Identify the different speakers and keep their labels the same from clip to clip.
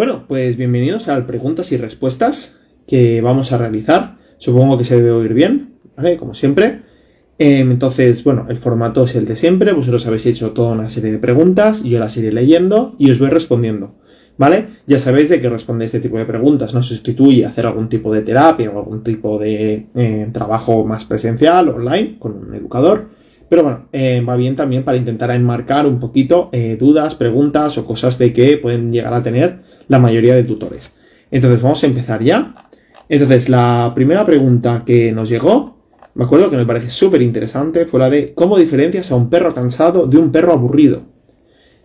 Speaker 1: Bueno, pues bienvenidos al preguntas y respuestas que vamos a realizar. Supongo que se debe oír bien, ¿vale? Como siempre. Em, entonces, bueno, el formato es el de siempre. Vosotros habéis hecho toda una serie de preguntas, yo las iré leyendo y os voy respondiendo. ¿Vale? Ya sabéis de que responder este tipo de preguntas no sustituye hacer algún tipo de terapia o algún tipo de eh, trabajo más presencial, online, con un educador. Pero bueno, eh, va bien también para intentar enmarcar un poquito eh, dudas, preguntas o cosas de que pueden llegar a tener la mayoría de tutores. Entonces vamos a empezar ya. Entonces la primera pregunta que nos llegó, me acuerdo que me parece súper interesante, fue la de ¿cómo diferencias a un perro cansado de un perro aburrido?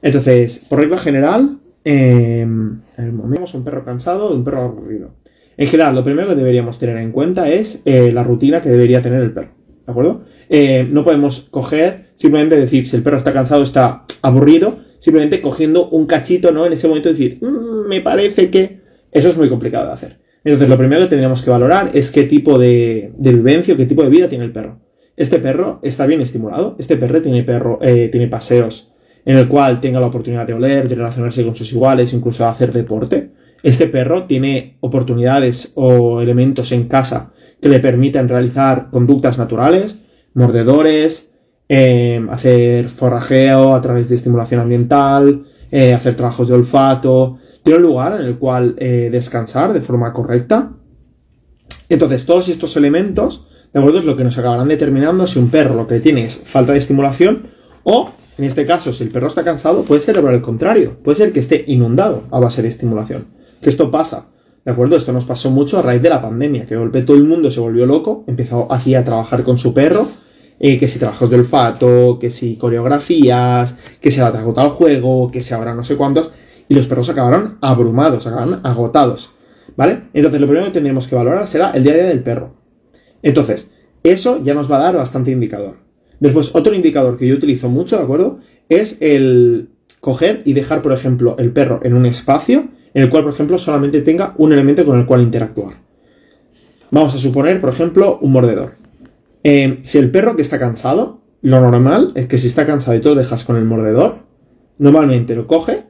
Speaker 1: Entonces, por regla general, eh, un perro cansado de un perro aburrido. En general, lo primero que deberíamos tener en cuenta es eh, la rutina que debería tener el perro. ¿De acuerdo? Eh, no podemos coger, simplemente decir si el perro está cansado, está aburrido, simplemente cogiendo un cachito, ¿no? En ese momento decir, mm, me parece que. Eso es muy complicado de hacer. Entonces, lo primero que tendríamos que valorar es qué tipo de, de vivencia o qué tipo de vida tiene el perro. Este perro está bien estimulado, este perro tiene, perro, eh, tiene paseos en el cual tenga la oportunidad de oler, de relacionarse con sus iguales, incluso hacer deporte. Este perro tiene oportunidades o elementos en casa que le permitan realizar conductas naturales, mordedores, eh, hacer forrajeo a través de estimulación ambiental, eh, hacer trabajos de olfato. Tiene un lugar en el cual eh, descansar de forma correcta. Entonces, todos estos elementos, de acuerdo, es lo que nos acabarán determinando si un perro lo que tiene es falta de estimulación o, en este caso, si el perro está cansado, puede ser el contrario, puede ser que esté inundado a base de estimulación. Que esto pasa, ¿de acuerdo? Esto nos pasó mucho a raíz de la pandemia, que de golpe todo el mundo se volvió loco, empezó aquí a trabajar con su perro, eh, que si trabajos de olfato, que si coreografías, que se ha agotado el juego, que si ahora no sé cuántos, y los perros acabaron abrumados, acabaron agotados, ¿vale? Entonces lo primero que tendremos que valorar será el día a día del perro. Entonces, eso ya nos va a dar bastante indicador. Después, otro indicador que yo utilizo mucho, ¿de acuerdo? Es el coger y dejar, por ejemplo, el perro en un espacio en el cual, por ejemplo, solamente tenga un elemento con el cual interactuar. Vamos a suponer, por ejemplo, un mordedor. Eh, si el perro que está cansado, lo normal es que si está cansado y tú lo dejas con el mordedor, normalmente lo coge,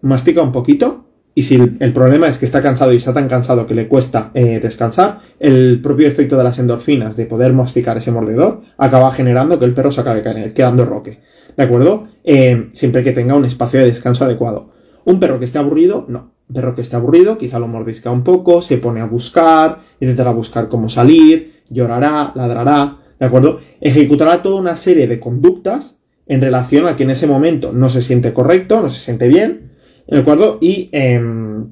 Speaker 1: mastica un poquito, y si el, problema es que está cansado y está tan cansado que le cuesta eh, descansar, el propio efecto de las endorfinas de poder masticar ese mordedor acaba generando que el perro se acabe quedando roque. ¿De acuerdo? Eh, siempre que tenga un espacio de descanso adecuado. Un perro que esté aburrido, no. Un perro que esté aburrido, quizá lo mordisca un poco, se pone a buscar, intentará buscar cómo salir, llorará, ladrará, ¿de acuerdo? Ejecutará toda una serie de conductas en relación a que en ese momento no se siente correcto, no se siente bien, ¿de acuerdo? Y em,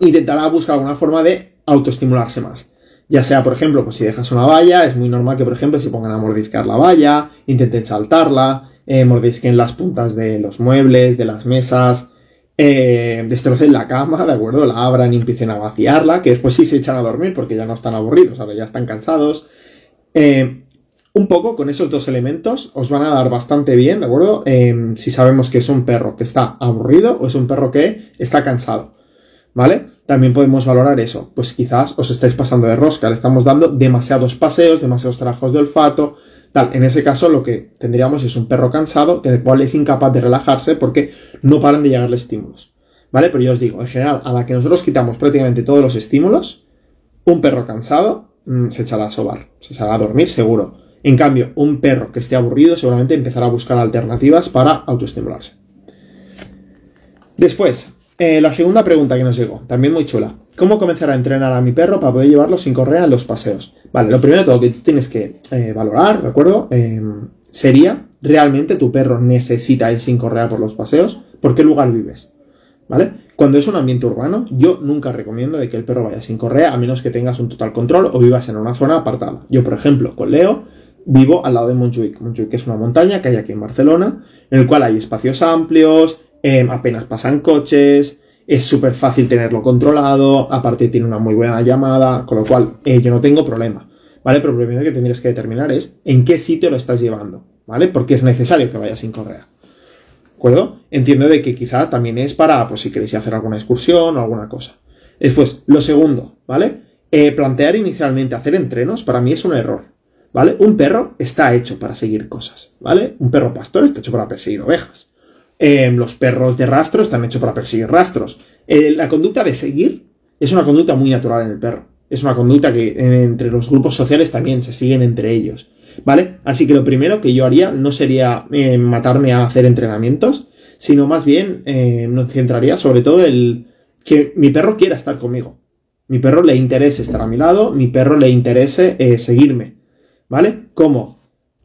Speaker 1: intentará buscar alguna forma de autoestimularse más. Ya sea, por ejemplo, pues si dejas una valla, es muy normal que, por ejemplo, se pongan a mordiscar la valla, intenten saltarla, eh, mordisquen las puntas de los muebles, de las mesas, eh, destrocen la cama, ¿de acuerdo? La abran y empiecen a vaciarla, que después sí se echan a dormir porque ya no están aburridos, ahora ya están cansados. Eh, un poco con esos dos elementos os van a dar bastante bien, ¿de acuerdo? Eh, si sabemos que es un perro que está aburrido o es un perro que está cansado, ¿vale? También podemos valorar eso. Pues quizás os estáis pasando de rosca, le estamos dando demasiados paseos, demasiados trabajos de olfato, En ese caso lo que tendríamos es un perro cansado, el cual es incapaz de relajarse porque no paran de llegarle estímulos. ¿Vale? Pero yo os digo, en general, a la que nosotros quitamos prácticamente todos los estímulos, un perro cansado mm, se echará a sobar, se echará a dormir seguro. En cambio, un perro que esté aburrido seguramente empezará a buscar alternativas para autoestimularse. Después, eh, la segunda pregunta que nos llegó, también muy chula. ¿Cómo comenzar a entrenar a mi perro para poder llevarlo sin correa en los paseos? Vale, lo primero de todo que tú tienes que eh, valorar, ¿de acuerdo? Em, sería, ¿realmente tu perro necesita ir sin correa por los paseos? ¿Por qué lugar vives? ¿Vale? Cuando es un ambiente urbano, yo nunca recomiendo de que el perro vaya sin correa, a menos que tengas un total control o vivas en una zona apartada. Yo, por ejemplo, con Leo, vivo al lado de Montjuic. Montjuic es una montaña que hay aquí en Barcelona, en el cual hay espacios amplios, em, apenas pasan coches, es súper fácil tenerlo controlado, aparte tiene una muy buena llamada, con lo cual eh, yo no tengo problema, ¿vale? Pero lo primero que tendrías que determinar es en qué sitio lo estás llevando, ¿vale? Porque es necesario que vaya sin correa. ¿De acuerdo? Entiendo de que quizá también es para, pues si queréis hacer alguna excursión o alguna cosa. Después, lo segundo, ¿vale? Eh, plantear inicialmente hacer entrenos para mí es un error, ¿vale? Un perro está hecho para seguir cosas, ¿vale? Un perro pastor está hecho para perseguir ovejas. Em, los perros de rastro están hechos para perseguir rastros. Eh, la conducta de seguir es una conducta muy natural en el perro. Es una conducta que entre los grupos sociales también se siguen entre ellos. ¿Vale? Así que lo primero que yo haría no sería eh, matarme a hacer entrenamientos, sino más bien eh, me centraría sobre todo en que mi perro quiera estar conmigo. Mi perro le interese estar a mi lado, mi perro le interese seguirme. ¿Vale? ¿Cómo?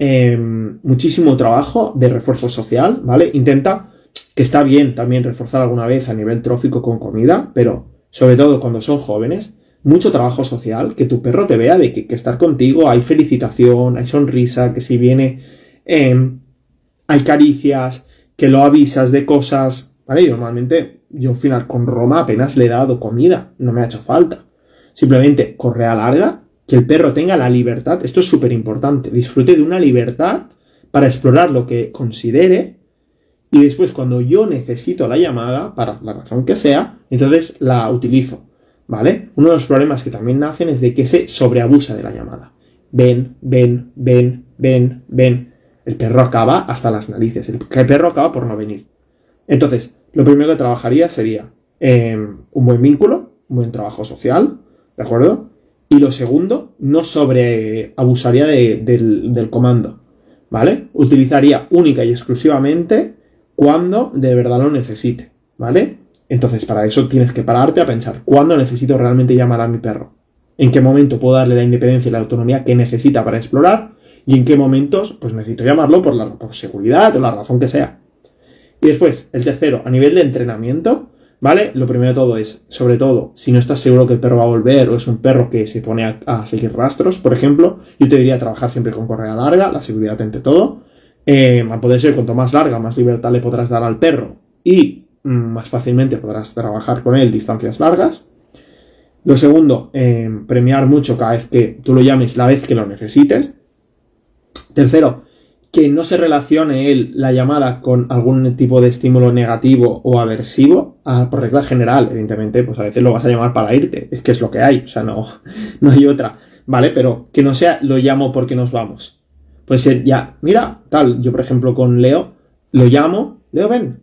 Speaker 1: Em, muchísimo trabajo de refuerzo social, ¿vale? Intenta, que está bien también reforzar alguna vez a nivel trófico con comida, pero sobre todo cuando son jóvenes, mucho trabajo social, que tu perro te vea de que, estar contigo hay felicitación, hay sonrisa, que si viene em, hay caricias, que lo avisas de cosas, ¿vale? Y normalmente yo al final con Roma apenas le he dado comida, no me ha hecho falta. Simplemente correa larga, que el perro tenga la libertad, esto es súper importante, disfrute de una libertad para explorar lo que considere y después cuando yo necesito la llamada, para la razón que sea, entonces la utilizo, ¿vale? Uno de los problemas que también nacen es de que se sobreabusa de la llamada. Ven, ven, ven, ven, ven. El perro acaba hasta las narices, el, perro acaba por no venir. Entonces, lo primero que trabajaría sería em, un buen vínculo, un buen trabajo social, ¿de acuerdo? Y lo segundo, no sobreabusaría del, del comando, ¿vale? Utilizaría única y exclusivamente cuando de verdad lo necesite, ¿vale? Entonces, para eso tienes que pararte a pensar, ¿cuándo necesito realmente llamar a mi perro? ¿En qué momento puedo darle la independencia y la autonomía que necesita para explorar? ¿Y en qué momentos, pues necesito llamarlo por, la, por seguridad o la razón que sea? Y después, el tercero, a nivel de entrenamiento, ¿Vale? Lo primero de todo es, sobre todo, si no estás seguro que el perro va a volver o es un perro que se pone a, seguir rastros, por ejemplo, yo te diría trabajar siempre con correa larga, la seguridad ante todo. Eh, poder ser, cuanto más larga, más libertad le podrás dar al perro y mm, más fácilmente podrás trabajar con él distancias largas. Lo segundo, eh, premiar mucho cada vez que tú lo llames, la vez que lo necesites. Tercero, que no se relacione él la llamada con algún tipo de estímulo negativo o aversivo, por regla general, evidentemente, pues a veces lo vas a llamar para irte, es que es lo que hay, o sea, no, no hay otra, ¿vale? Pero que no sea lo llamo porque nos vamos. Puede ser ya, mira, tal, yo por ejemplo con Leo, lo llamo, Leo, ven,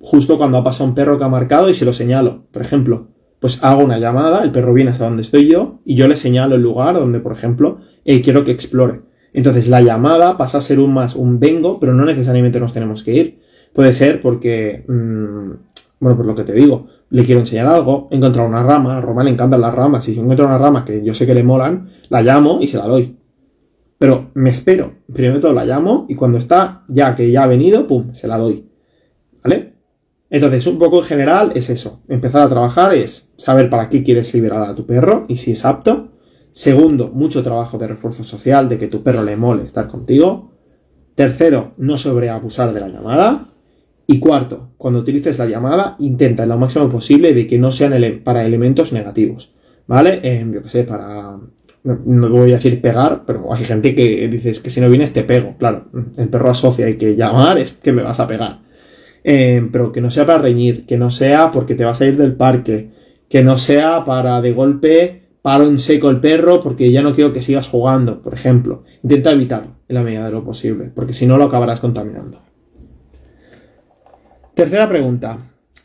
Speaker 1: justo cuando ha pasado un perro que ha marcado y se lo señalo, por ejemplo, pues hago una llamada, el perro viene hasta donde estoy yo y yo le señalo el lugar donde, por ejemplo, quiero que explore entonces la llamada pasa a ser un más un vengo, pero no necesariamente nos tenemos que ir. Puede ser porque, mm, bueno, por lo que te digo, le quiero enseñar algo, he encontrado una rama, a Roma le encantan las ramas, si encuentro una rama que yo sé que le molan, la llamo y se la doy. Pero me espero, primero de todo la llamo y cuando está ya que ya ha venido, pum, se la doy. ¿Vale? Entonces, un poco en general es eso. Empezar a trabajar es saber para qué quieres liberar a tu perro y si es apto. Segundo, mucho trabajo de refuerzo social, de que tu perro le mole estar contigo. Tercero, no sobreabusar de la llamada. Y cuarto, cuando utilices la llamada, intenta lo máximo posible de que no sean para elementos negativos. ¿Vale? Eh, yo que sé, para. No, voy a decir pegar, pero hay gente que dice que si no vienes te pego. Claro, el perro asocia y que llamar es que me vas a pegar. Eh, pero que no sea para reñir, que no sea porque te vas a ir del parque, que no sea para de golpe paro en seco el perro porque ya no quiero que sigas jugando, por ejemplo. Intenta evitarlo en la medida de lo posible, porque si no lo acabarás contaminando. Tercera pregunta.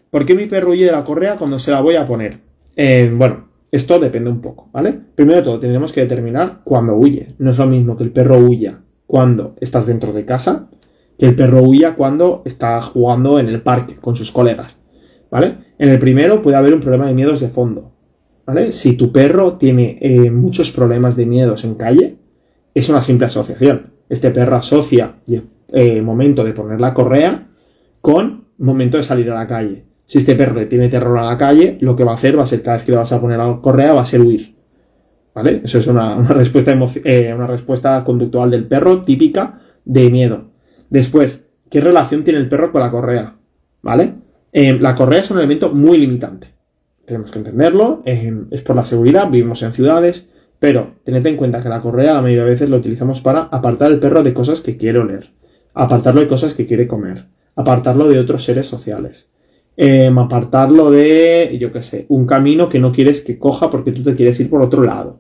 Speaker 1: ¿Por qué mi perro huye de la correa cuando se la voy a poner? Eh, bueno, esto depende un poco, ¿vale? Primero de todo, tendremos que determinar cuándo huye. No es lo mismo que el perro huya cuando estás dentro de casa que el perro huya cuando está jugando en el parque con sus colegas, ¿vale? En el primero puede haber un problema de miedos de fondo, si tu perro tiene eh, muchos problemas de miedos en calle, es una simple asociación. Este perro asocia eh, momento de poner la correa con momento de salir a la calle. Si este perro le tiene terror a la calle, lo que va a hacer va a ser cada vez que le vas a poner la correa va a ser huir. ¿Vale? Eso es una, eh, una respuesta conductual del perro típica de miedo. Después, ¿qué relación tiene el perro con la correa? ¿Vale? la correa es un elemento muy limitante tenemos que entenderlo, es por la seguridad, vivimos en ciudades, pero tened en cuenta que la correa la mayoría de veces lo utilizamos para apartar al perro de cosas que quiere oler, apartarlo de cosas que quiere comer, apartarlo de otros seres sociales, em, apartarlo de, yo qué sé, un camino que no quieres que coja porque tú te quieres ir por otro lado.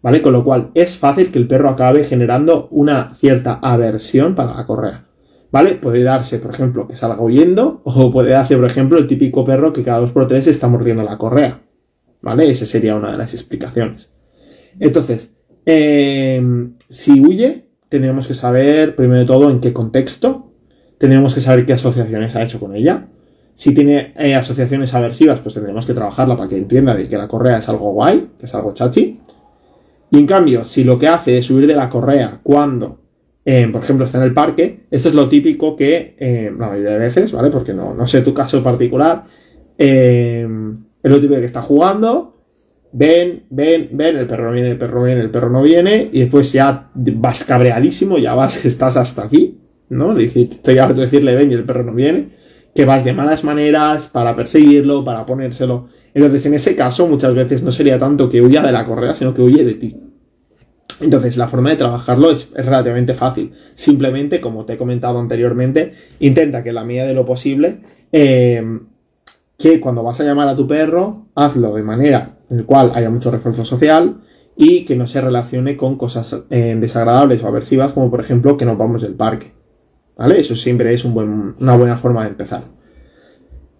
Speaker 1: ¿Vale? Con lo cual es fácil que el perro acabe generando una cierta aversión para la correa. ¿Vale? Puede darse, por ejemplo, que salga huyendo, o puede darse, por ejemplo, el típico perro que cada dos por tres está mordiendo la correa. ¿Vale? Esa sería una de las explicaciones. Entonces, em, si huye, tendríamos que saber, primero de todo, en qué contexto. Tendríamos que saber qué asociaciones ha hecho con ella. Si tiene eh, asociaciones aversivas, pues tendremos que trabajarla para que entienda de que la correa es algo guay, que es algo chachi. Y en cambio, si lo que hace es huir de la correa cuando, eh, por ejemplo, está en el parque, esto es lo típico que, eh, de veces, ¿vale? Porque no, no sé tu caso particular, es lo típico que está jugando, ven, ven, ven, el perro no viene, el perro no viene, el perro no viene, y después ya vas cabreadísimo, ya vas estás hasta aquí, ¿no? Estoy harto de decirle ven y el perro no viene que vas de malas maneras para perseguirlo, para ponérselo. Entonces, en ese caso, muchas veces no sería tanto que huya de la correa, sino que huye de ti. Entonces, la forma de trabajarlo es, relativamente fácil. Simplemente, como te he comentado anteriormente, intenta que la medida de lo posible, eh, que cuando vas a llamar a tu perro, hazlo de manera en la cual haya mucho refuerzo social y que no se relacione con cosas eh, desagradables o aversivas, como por ejemplo que nos vamos del parque. ¿Vale? Eso siempre es una buena forma de empezar.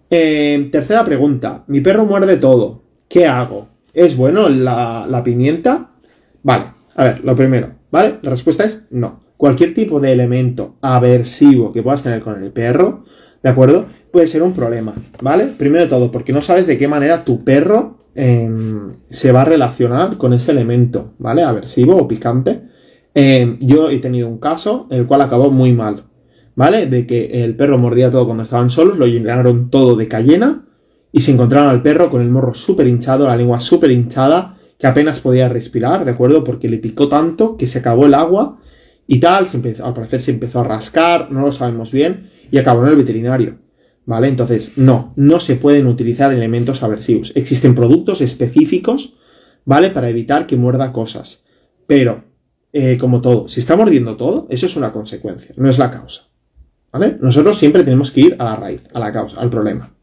Speaker 1: Eh, tercera pregunta. Mi perro muerde todo. ¿Qué hago? ¿Es bueno la, pimienta? Vale, a ver, lo primero, ¿vale? La respuesta es no. Cualquier tipo de elemento aversivo que puedas tener con el perro, ¿de acuerdo? Puede ser un problema, ¿vale? Primero de todo, porque no sabes de qué manera tu perro em, se va a relacionar con ese elemento, ¿vale? Aversivo o picante. Em, yo he tenido un caso en el cual acabó muy mal. ¿vale? De que el perro mordía todo cuando estaban solos, lo llenaron todo de cayena y se encontraron al perro con el morro súper hinchado, la lengua súper hinchada, que apenas podía respirar, ¿de acuerdo? Porque le picó tanto que se acabó el agua y tal, al parecer se empezó a rascar, no lo sabemos bien, y acabó en el veterinario. ¿Vale? Entonces, no, no se pueden utilizar elementos aversivos. Existen productos específicos, ¿vale? Para evitar que muerda cosas. Pero, eh, como todo, si está mordiendo todo, eso es una consecuencia, no es la causa. ¿Vale? Nosotros siempre tenemos que ir a la raíz, a la causa, al problema.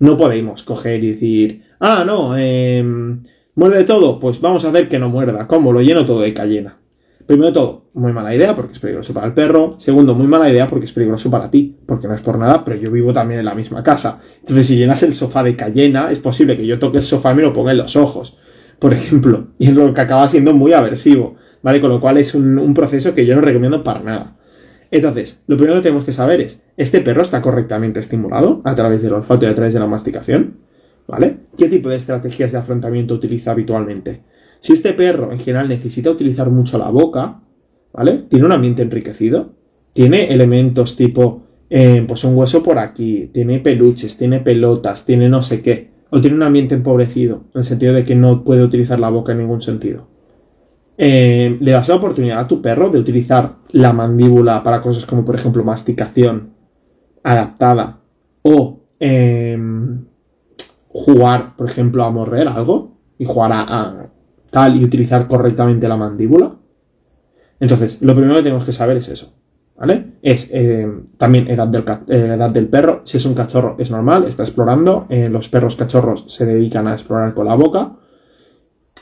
Speaker 1: No podemos coger y decir, ah, no, eh, muerde todo, pues vamos a hacer que no muerda. ¿Cómo? Lo lleno todo de cayena. Primero todo, muy mala idea porque es peligroso para el perro. Segundo, muy mala idea porque es peligroso para ti, porque no es por nada, pero yo vivo también en la misma casa. Entonces, si llenas el sofá de cayena, es posible que yo toque el sofá y me lo ponga en los ojos, por ejemplo. Y es lo que acaba siendo muy aversivo, ¿vale? Con lo cual es un proceso que yo no recomiendo para nada. Entonces, lo primero que tenemos que saber es, ¿este perro está correctamente estimulado a través del olfato y a través de la masticación? ¿Vale? ¿Qué tipo de estrategias de afrontamiento utiliza habitualmente? Si este perro en general necesita utilizar mucho la boca, ¿vale? Tiene un ambiente enriquecido, tiene elementos tipo, eh, pues un hueso por aquí, tiene peluches, tiene pelotas, tiene no sé qué, o tiene un ambiente empobrecido, en el sentido de que no puede utilizar la boca en ningún sentido. Eh, le das la oportunidad a tu perro de utilizar la mandíbula para cosas como, por ejemplo, masticación adaptada o em, jugar, por ejemplo, a morder algo y jugar a, tal y utilizar correctamente la mandíbula. Entonces, lo primero que tenemos que saber es eso. ¿Vale? Es em, también edad del, eh, edad del, perro. Si es un cachorro, es normal, está explorando. Eh, los perros cachorros se dedican a explorar con la boca.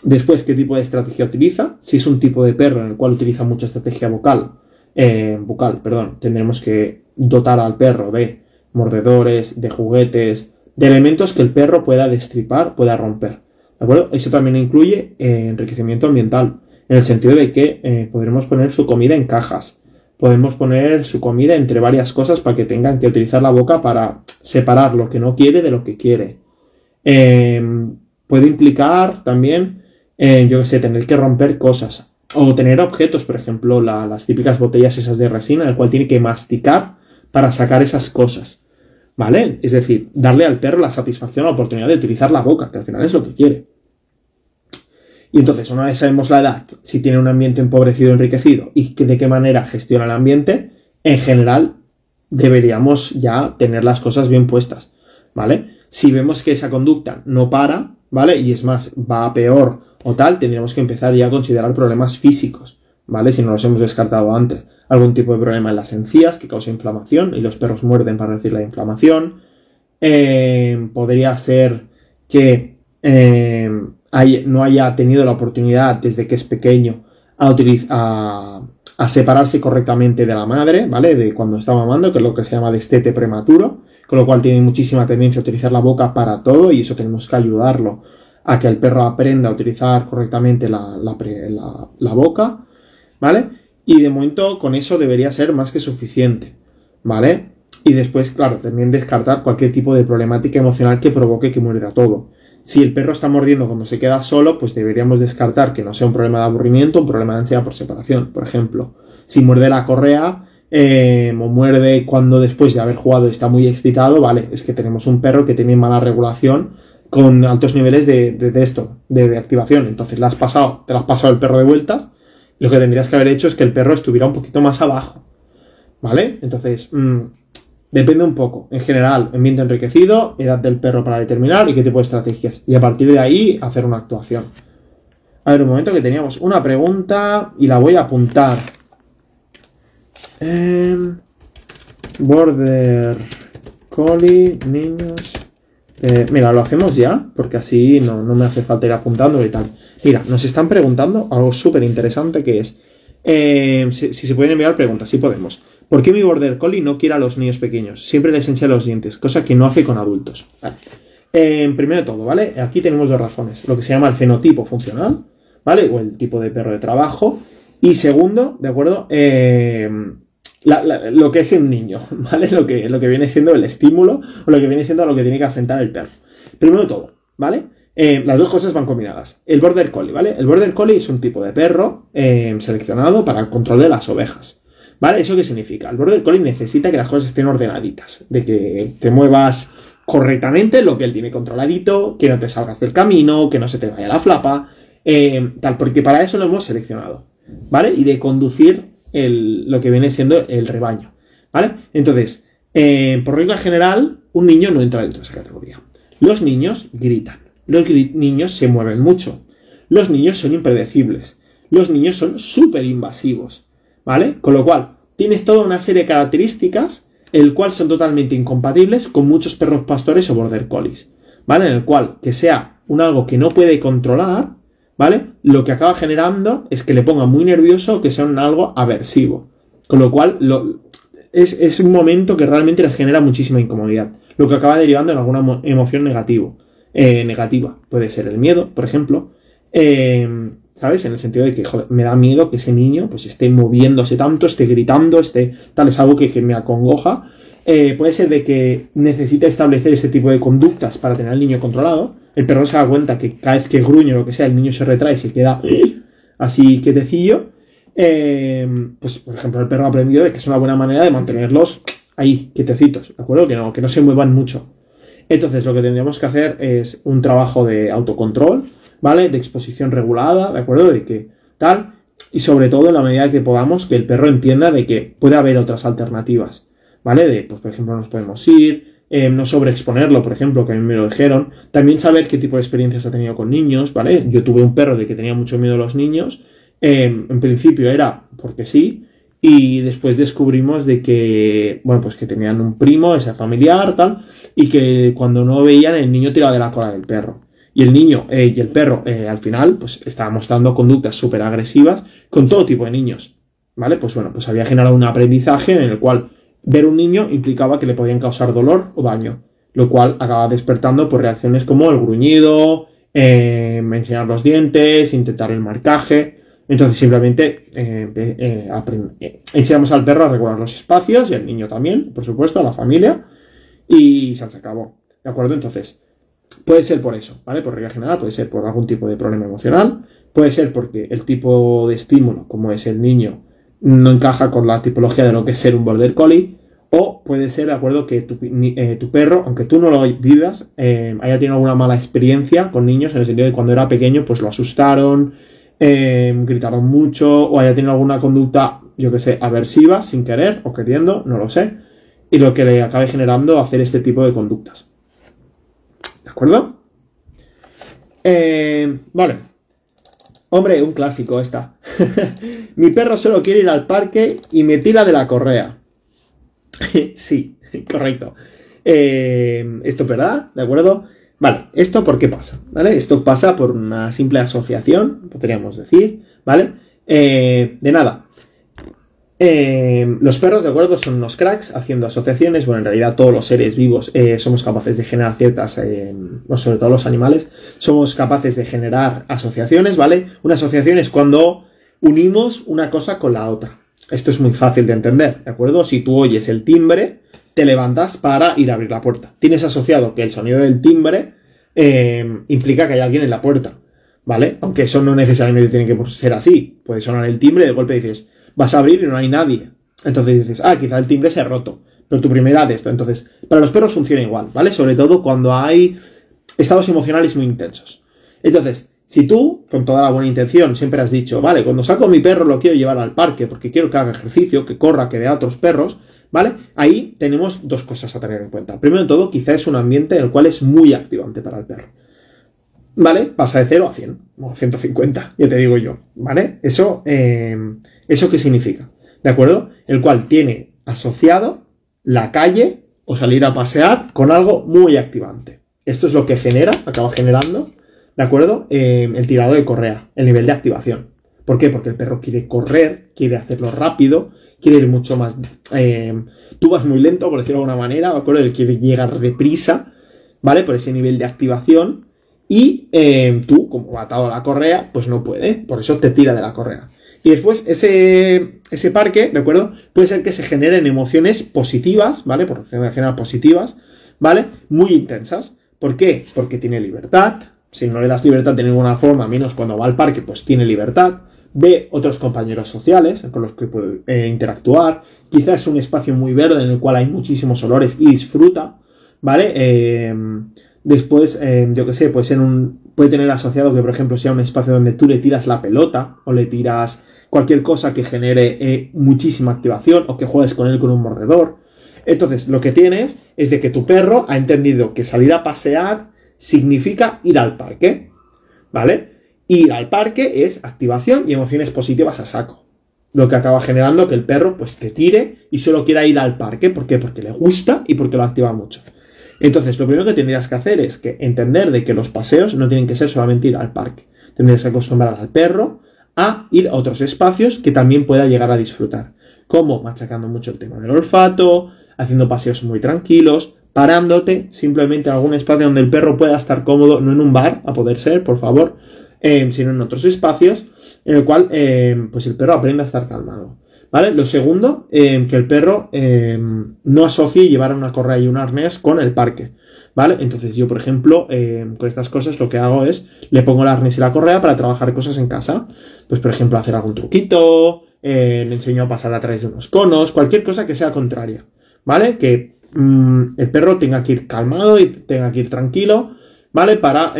Speaker 1: Después, ¿qué tipo de estrategia utiliza? Si es un tipo de perro en el cual utiliza mucha estrategia vocal, eh, bucal, perdón, tendremos que dotar al perro de mordedores, de juguetes, de elementos que el perro pueda destripar, pueda romper. ¿De acuerdo? Eso también incluye eh, enriquecimiento ambiental, en el sentido de que eh, podremos poner su comida en cajas, podemos poner su comida entre varias cosas para que tengan que utilizar la boca para separar lo que no quiere de lo que quiere. puede implicar también eh, yo que sé, tener que romper cosas. O tener objetos, por ejemplo, las típicas botellas esas de resina, el cual tiene que masticar para sacar esas cosas. ¿Vale? Es decir, darle al perro la satisfacción, la oportunidad de utilizar la boca, que al final es lo que quiere. Y entonces, una vez sabemos la edad, si tiene un ambiente empobrecido, enriquecido y de qué manera gestiona el ambiente, en general deberíamos ya tener las cosas bien puestas. ¿Vale? Si vemos que esa conducta no para, ¿vale? Y es más, va a peor o tal, tendríamos que empezar ya a considerar problemas físicos, ¿vale? Si no los hemos descartado antes. Algún tipo de problema en las encías que causa inflamación y los perros muerden para reducir la inflamación. Eh, podría ser que eh, no haya tenido la oportunidad desde que es pequeño a, a separarse correctamente de la madre, ¿vale? De cuando está mamando, que es lo que se llama destete prematuro, con lo cual tiene muchísima tendencia a utilizar la boca para todo y eso tenemos que ayudarlo a que el perro aprenda a utilizar correctamente la, la boca, ¿vale? Y de momento con eso debería ser más que suficiente, ¿vale? Y después, claro, también descartar cualquier tipo de problemática emocional que provoque que muerda todo. Si el perro está mordiendo cuando se queda solo, pues deberíamos descartar que no sea un problema de aburrimiento, un problema de ansiedad por separación, por ejemplo. Si muerde la correa eh, o muerde cuando después de haber jugado está muy excitado, vale, es que tenemos un perro que tiene mala regulación con altos niveles de, de, esto, de, activación. Entonces, le has pasado, te lo has pasado el perro de vueltas. Lo que tendrías que haber hecho es que el perro estuviera un poquito más abajo. ¿Vale? Entonces, mmm, Depende un poco. En general, ambiente enriquecido, edad del perro para determinar y qué tipo de estrategias. Y a partir de ahí, hacer una actuación. A ver, un momento que teníamos una pregunta y la voy a apuntar. Em, border Collie, niños. Eh, mira, lo hacemos ya, porque así no, me hace falta ir apuntando y tal. Mira, nos están preguntando algo súper interesante que es em, si, se pueden enviar preguntas, si podemos. ¿Por qué mi border collie no quiere a los niños pequeños? Siempre les enseña los dientes, cosa que no hace con adultos. Vale. primero de todo, ¿vale? Aquí tenemos dos razones. Lo que se llama el fenotipo funcional, ¿vale? O el tipo de perro de trabajo. Y segundo, ¿de acuerdo? Em, lo que es un niño, ¿vale? Lo que, lo que viene siendo el estímulo o lo que viene siendo lo que tiene que afrontar el perro. Primero de todo, ¿vale? Em, las dos cosas van combinadas. El border collie, ¿vale? El border collie es un tipo de perro em, seleccionado para el control de las ovejas. ¿Vale? ¿Eso qué significa? El border collie necesita que las cosas estén ordenaditas, de que te muevas correctamente, lo que él tiene controladito, que no te salgas del camino, que no se te vaya la flapa, eh, tal, porque para eso lo hemos seleccionado, ¿vale? Y de conducir lo que viene siendo el rebaño, ¿vale? Entonces, eh, por regla general, un niño no entra dentro de esa categoría. Los niños gritan, los niños se mueven mucho, los niños son impredecibles, los niños son súper invasivos, ¿vale? Con lo cual, tienes toda una serie de características, el cual son totalmente incompatibles con muchos perros pastores o border collies, ¿vale? En el cual, que sea un algo que no puede controlar, ¿vale? Lo que acaba generando es que le ponga muy nervioso o que sea un algo aversivo. Con lo cual, es, un momento que realmente le genera muchísima incomodidad. Lo que acaba derivando en alguna emoción negativo, eh, negativa. Puede ser el miedo, por ejemplo. Eh, ¿sabes? En el sentido de que me da miedo que ese niño pues esté moviéndose tanto, esté gritando, esté tal, es algo que, me acongoja. Eh, puede ser de que necesita establecer este tipo de conductas para tener al niño controlado. El perro se da cuenta que cada vez que gruñe o lo que sea, el niño se retrae y se queda así quietecillo. Eh, pues, por ejemplo, el perro ha aprendido de que es una buena manera de mantenerlos ahí, quietecitos, ¿de acuerdo? Que no, que no se muevan mucho. Entonces, lo que tendríamos que hacer es un trabajo de autocontrol, ¿vale? De exposición regulada, ¿de acuerdo? De que tal, y sobre todo en la medida que podamos que el perro entienda de que puede haber otras alternativas, ¿vale? De, pues por ejemplo, nos podemos ir, eh, no sobreexponerlo, por ejemplo, que a mí me lo dijeron, también saber qué tipo de experiencias ha tenido con niños, ¿vale? Yo tuve un perro de que tenía mucho miedo a los niños, eh, en principio era porque sí, y después descubrimos de que, bueno, pues que tenían un primo, ese familiar, tal, y que cuando no veían el niño tiraba de la cola del perro. Y el niño eh, y el perro, eh, al final, pues estaba mostrando conductas súper agresivas con todo tipo de niños. ¿Vale? Pues bueno, pues había generado un aprendizaje en el cual ver un niño implicaba que le podían causar dolor o daño. Lo cual acaba despertando por reacciones como el gruñido, eh, enseñar los dientes, intentar el marcaje. Entonces simplemente enseñamos al perro a regular los espacios y al niño también, por supuesto, a la familia. Y se acabó. ¿De acuerdo? Entonces, Puede ser por eso, ¿vale? Por regla general, puede ser por algún tipo de problema emocional, puede ser porque el tipo de estímulo, como es el niño, no encaja con la tipología de lo que es ser un border collie, o puede ser de acuerdo que tu, eh, perro, aunque tú no lo vivas, eh, haya tenido alguna mala experiencia con niños, en el sentido de cuando era pequeño, pues lo asustaron, eh, gritaron mucho, o haya tenido alguna conducta, yo que sé, aversiva, sin querer o queriendo, no lo sé, y lo que le acabe generando hacer este tipo de conductas. ¿De acuerdo? Eh, vale. Hombre, un clásico esta. Mi perro solo quiere ir al parque y me tira de la correa. sí, correcto. Eh, esto es verdad, ¿de acuerdo? Vale, ¿esto por qué pasa? ¿Vale? Esto pasa por una simple asociación, podríamos decir, ¿vale? Eh, de nada. Eh, los perros, de acuerdo, son unos cracks haciendo asociaciones. Bueno, en realidad todos los seres vivos eh, somos capaces de generar ciertas, sobre todo los animales, somos capaces de generar asociaciones, ¿vale? Una asociación es cuando unimos una cosa con la otra. Esto es muy fácil de entender, ¿de acuerdo? Si tú oyes el timbre, te levantas para ir a abrir la puerta. Tienes asociado que el sonido del timbre implica que hay alguien en la puerta, ¿vale? Aunque eso no necesariamente tiene que ser así. Puede sonar el timbre y de golpe dices, vas a abrir y no hay nadie. Entonces dices, ah, quizá el timbre se ha roto. Pero tu primera de esto. Entonces, para los perros funciona igual, ¿vale? Sobre todo cuando hay estados emocionales muy intensos. Entonces, si tú, con toda la buena intención, siempre has dicho, vale, cuando saco a mi perro lo quiero llevar al parque porque quiero que haga ejercicio, que corra, que vea a otros perros, ¿vale? Ahí tenemos dos cosas a tener en cuenta. Primero de todo, quizá es un ambiente en el cual es muy activante para el perro. ¿Vale? Pasa de 0 a 100 o 150, ya te digo yo, ¿vale? Eso, eh, ¿Eso qué significa? ¿De acuerdo? El cual tiene asociado la calle o salir a pasear con algo muy activante. Esto es lo que genera, acaba generando, ¿de acuerdo? Eh, el tirado de correa, el nivel de activación. ¿Por qué? Porque el perro quiere correr, quiere hacerlo rápido, quiere ir mucho más... Eh, tú vas muy lento, por decirlo de alguna manera, ¿de acuerdo? Él quiere llegar deprisa, ¿vale? Por ese nivel de activación. Y eh, tú, como atado a la correa, pues no puede, por eso te tira de la correa. Y después ese, ese parque, ¿de acuerdo? Puede ser que se generen emociones positivas, ¿vale? Por general positivas, ¿vale? Muy intensas. ¿Por qué? Porque tiene libertad. Si no le das libertad de ninguna forma, menos cuando va al parque, pues tiene libertad. Ve otros compañeros sociales con los que puede eh, interactuar. Quizás es un espacio muy verde en el cual hay muchísimos olores y disfruta, ¿vale? Eh, después, eh, yo qué sé, puede un. Puede tener asociado que, por ejemplo, sea un espacio donde tú le tiras la pelota o le tiras cualquier cosa que genere eh, muchísima activación o que juegues con él con un mordedor. Entonces, lo que tienes es de que tu perro ha entendido que salir a pasear significa ir al parque, ¿vale? Ir al parque es activación y emociones positivas a saco. Lo que acaba generando que el perro pues te tire y solo quiera ir al parque. ¿Por qué? Porque le gusta y porque lo activa mucho. Entonces, lo primero que tendrías que hacer es que entender de que los paseos no tienen que ser solamente ir al parque. Tendrías que acostumbrar al perro a ir a otros espacios que también pueda llegar a disfrutar, como machacando mucho el tema del olfato, haciendo paseos muy tranquilos, parándote simplemente en algún espacio donde el perro pueda estar cómodo, no en un bar, a poder ser, por favor, eh, sino en otros espacios, en el cual eh, pues el perro aprenda a estar calmado. ¿Vale? Lo segundo, eh, que el perro no asocie llevar una correa y un arnés con el parque. ¿Vale? Entonces yo, por ejemplo, con estas cosas lo que hago es, le pongo el arnés y la correa para trabajar cosas en casa. Pues, por ejemplo, hacer algún truquito, le enseño a pasar a través de unos conos, cualquier cosa que sea contraria. ¿Vale? Que mm, el perro tenga que ir calmado y tenga que ir tranquilo, ¿vale? Para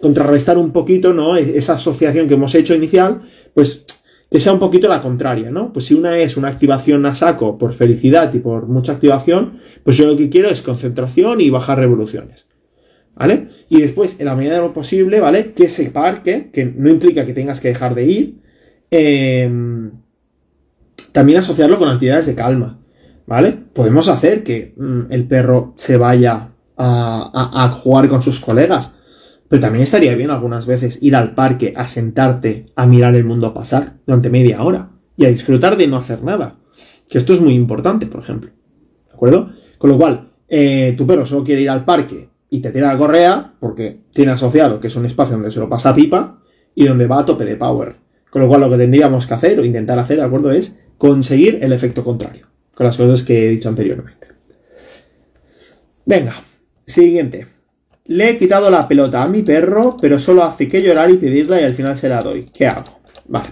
Speaker 1: contrarrestar un poquito, ¿no? E-, esa asociación que hemos hecho inicial, pues que sea un poquito la contraria, ¿no? Pues si una es una activación a saco por felicidad y por mucha activación, pues yo lo que quiero es concentración y bajar revoluciones. ¿Vale? Y después, en la medida de lo posible, ¿vale? Que ese parque, que no implica que tengas que dejar de ir, em, también asociarlo con actividades de calma. ¿Vale? Podemos hacer que mm, el perro se vaya a jugar con sus colegas pero también estaría bien algunas veces ir al parque a sentarte a mirar el mundo pasar durante media hora y a disfrutar de no hacer nada. Que esto es muy importante, por ejemplo. ¿De acuerdo? Con lo cual, eh, tu perro solo quiere ir al parque y te tira la correa porque tiene asociado que es un espacio donde se lo pasa pipa y donde va a tope de power. Con lo cual, lo que tendríamos que hacer o intentar hacer, ¿de acuerdo? Es conseguir el efecto contrario. Con las cosas que he dicho anteriormente. Venga, siguiente. Le he quitado la pelota a mi perro, pero solo hace que llorar y pedirla y al final se la doy. ¿Qué hago? Vale.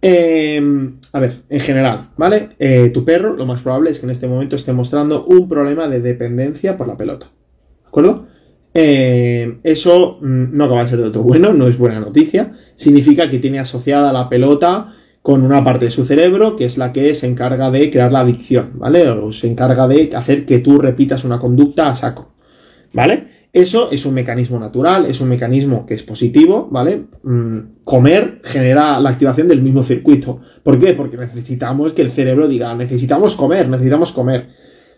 Speaker 1: Em, a ver, en general, ¿vale? Eh, tu perro, lo más probable es que en este momento esté mostrando un problema de dependencia por la pelota. ¿De acuerdo? Em, eso mm, no acaba de ser de todo bueno, no es buena noticia. Significa que tiene asociada la pelota con una parte de su cerebro que es la que se encarga de crear la adicción, ¿vale? O se encarga de hacer que tú repitas una conducta a saco, ¿vale? Eso es un mecanismo natural, es un mecanismo que es positivo, ¿vale? Mm, comer genera la activación del mismo circuito. ¿Por qué? Porque necesitamos que el cerebro diga, necesitamos comer, necesitamos comer.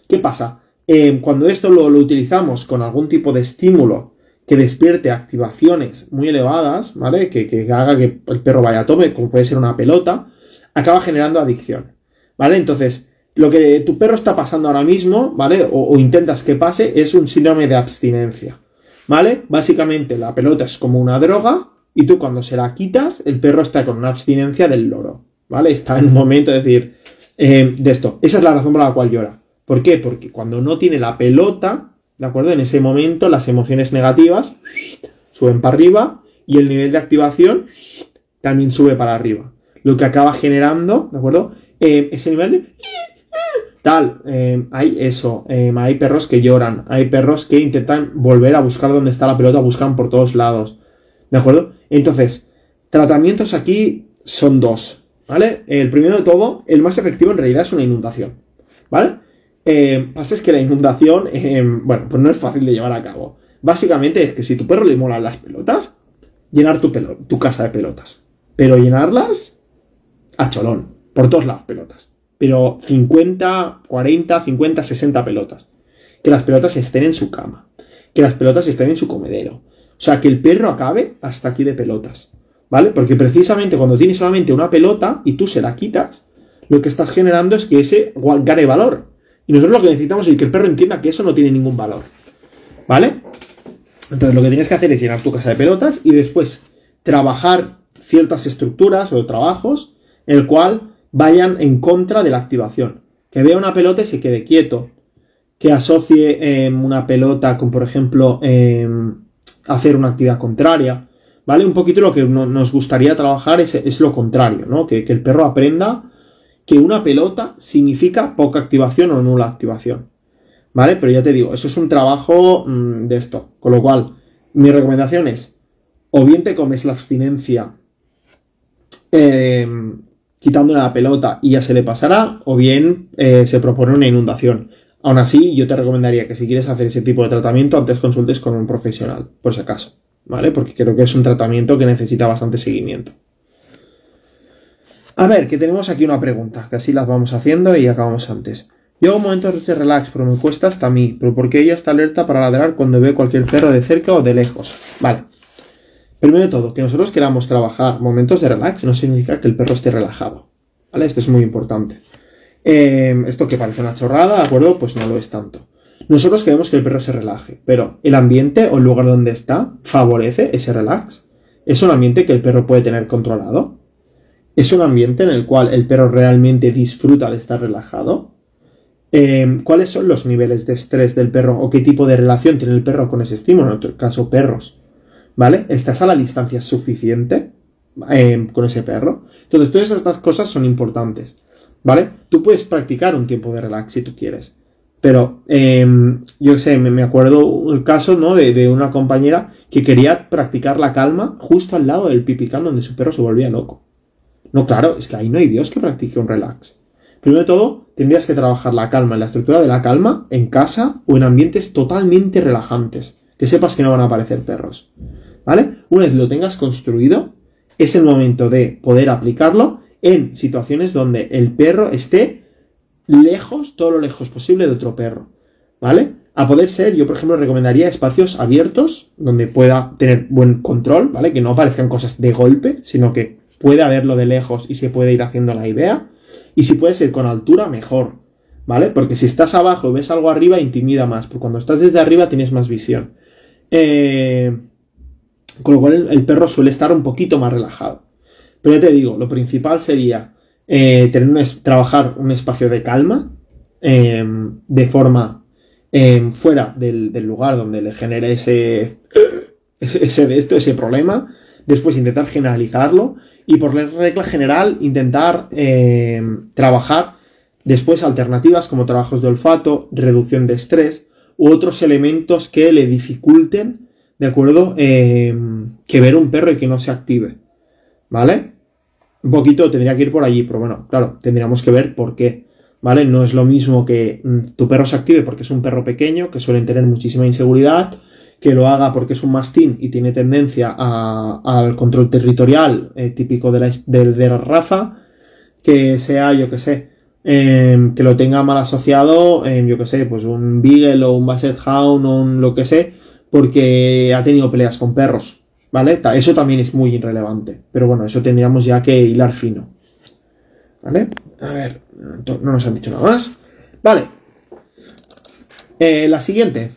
Speaker 1: ¿Qué pasa? Eh, cuando esto lo, utilizamos con algún tipo de estímulo que despierte activaciones muy elevadas, ¿vale? Que, haga que el perro vaya a tome, como puede ser una pelota, acaba generando adicción. ¿Vale? Entonces, lo que tu perro está pasando ahora mismo, ¿vale? O, intentas que pase, es un síndrome de abstinencia. ¿Vale? Básicamente la pelota es como una droga y tú cuando se la quitas, el perro está con una abstinencia del loro. ¿Vale? Está en un momento de decir, eh, de esto. Esa es la razón por la cual llora. ¿Por qué? Porque cuando no tiene la pelota, ¿de acuerdo? En ese momento las emociones negativas suben para arriba y el nivel de activación también sube para arriba. Lo que acaba generando, ¿de acuerdo? Eh, ese nivel de... Tal, eh, hay eso, eh, hay perros que lloran, hay perros que intentan volver a buscar dónde está la pelota, buscan por todos lados. ¿De acuerdo? Entonces, tratamientos aquí son dos, ¿vale? El primero de todo, el más efectivo en realidad es una inundación, ¿vale? pasa es que la inundación, bueno, pues no es fácil de llevar a cabo. Básicamente es que si tu perro le molan las pelotas, llenar tu, tu casa de pelotas. Pero llenarlas a cholón, por todas las pelotas. Pero 50, 40, 50, 60 pelotas. Que las pelotas estén en su cama. Que las pelotas estén en su comedero. O sea, que el perro acabe hasta aquí de pelotas. ¿Vale? Porque precisamente cuando tienes solamente una pelota y tú se la quitas, lo que estás generando es que ese gane valor. Y nosotros lo que necesitamos es que el perro entienda que eso no tiene ningún valor. ¿Vale? Entonces lo que tienes que hacer es llenar tu casa de pelotas y después trabajar ciertas estructuras o trabajos en el cual vayan en contra de la activación. Que vea una pelota y se quede quieto. Que asocie em, una pelota con, por ejemplo, em, hacer una actividad contraria. ¿Vale? Un poquito lo que nos gustaría trabajar es, lo contrario, ¿no? Que, que el perro aprenda que una pelota significa poca activación o nula activación. ¿Vale? Pero ya te digo, eso es un trabajo mm, de esto. Con lo cual, mi recomendación es, o bien te comes la abstinencia em, quitándole la pelota y ya se le pasará, o bien eh, se propone una inundación. Aún así, yo te recomendaría que si quieres hacer ese tipo de tratamiento, antes consultes con un profesional, por si acaso. ¿Vale? Porque creo que es un tratamiento que necesita bastante seguimiento. A ver, que tenemos aquí una pregunta, que así las vamos haciendo y acabamos antes. Llego un momento de relax, pero me cuesta hasta a mí. Pero porque ella está alerta para ladrar cuando ve cualquier perro de cerca o de lejos. Vale. Primero de todo, que nosotros queramos trabajar momentos de relax no significa que el perro esté relajado. ¿Vale? Esto es muy importante. Em, esto que parece una chorrada, ¿de acuerdo? Pues no lo es tanto. Nosotros queremos que el perro se relaje, pero el ambiente o el lugar donde está favorece ese relax. Es un ambiente que el perro puede tener controlado. Es un ambiente en el cual el perro realmente disfruta de estar relajado. Em, ¿Cuáles son los niveles de estrés del perro o qué tipo de relación tiene el perro con ese estímulo? En otro caso, perros. ¿Vale? ¿Estás a la distancia suficiente em, con ese perro? Entonces, todas estas cosas son importantes. ¿Vale? Tú puedes practicar un tiempo de relax si tú quieres. Pero em, yo sé, me, acuerdo el caso ¿no? de, de, una compañera que quería practicar la calma justo al lado del pipicán donde su perro se volvía loco. No, claro, es que ahí no hay Dios que practique un relax. Primero de todo, tendrías que trabajar la calma la estructura de la calma en casa o en ambientes totalmente relajantes, que sepas que no van a aparecer perros. ¿Vale? Una vez lo tengas construido, es el momento de poder aplicarlo en situaciones donde el perro esté lejos, todo lo lejos posible de otro perro. ¿Vale? A poder ser, yo por ejemplo recomendaría espacios abiertos donde pueda tener buen control, ¿vale? Que no aparezcan cosas de golpe, sino que pueda verlo de lejos y se puede ir haciendo la idea. Y si puede ser con altura, mejor. ¿Vale? Porque si estás abajo y ves algo arriba, intimida más. Porque cuando estás desde arriba tienes más visión. Eh, con lo cual el, perro suele estar un poquito más relajado. Pero ya te digo, lo principal sería eh, tener trabajar un espacio de calma. Eh, de forma fuera del, lugar donde le genere ese, ese esto, ese problema. Después intentar generalizarlo y por regla general intentar eh, trabajar después alternativas como trabajos de olfato, reducción de estrés otros elementos que le dificulten, ¿de acuerdo? Eh, que ver un perro y que no se active, ¿vale? Un poquito tendría que ir por allí, pero bueno, claro, tendríamos que ver por qué, ¿vale? No es lo mismo que mm, tu perro se active porque es un perro pequeño, que suelen tener muchísima inseguridad, que lo haga porque es un mastín y tiene tendencia al control territorial eh, típico de la, de, la, raza, que sea, yo que sé, em, que lo tenga mal asociado, em, yo que sé, pues un Beagle o un Basset Hound o un lo que sé, porque ha tenido peleas con perros, ¿vale? Eso también es muy irrelevante, pero bueno, eso tendríamos ya que hilar fino. ¿Vale? A ver, no nos han dicho nada más. Vale. Eh, la siguiente.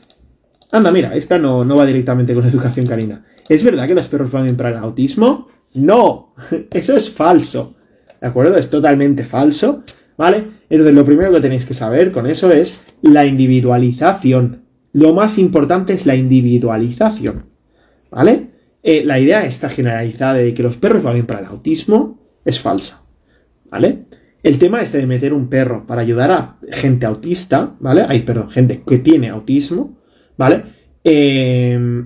Speaker 1: Anda, mira, esta no, no va directamente con la educación canina. ¿Es verdad que los perros van para el autismo? No, eso es falso. ¿De acuerdo? Es totalmente falso. ¿Vale? Entonces, lo primero que tenéis que saber con eso es la individualización. Lo más importante es la individualización. ¿Vale? Eh, la idea esta generalizada de que los perros van bien para el autismo es falsa. ¿Vale? El tema este de meter un perro para ayudar a gente autista, ¿vale? Ay, perdón, gente que tiene autismo, ¿vale? Eh,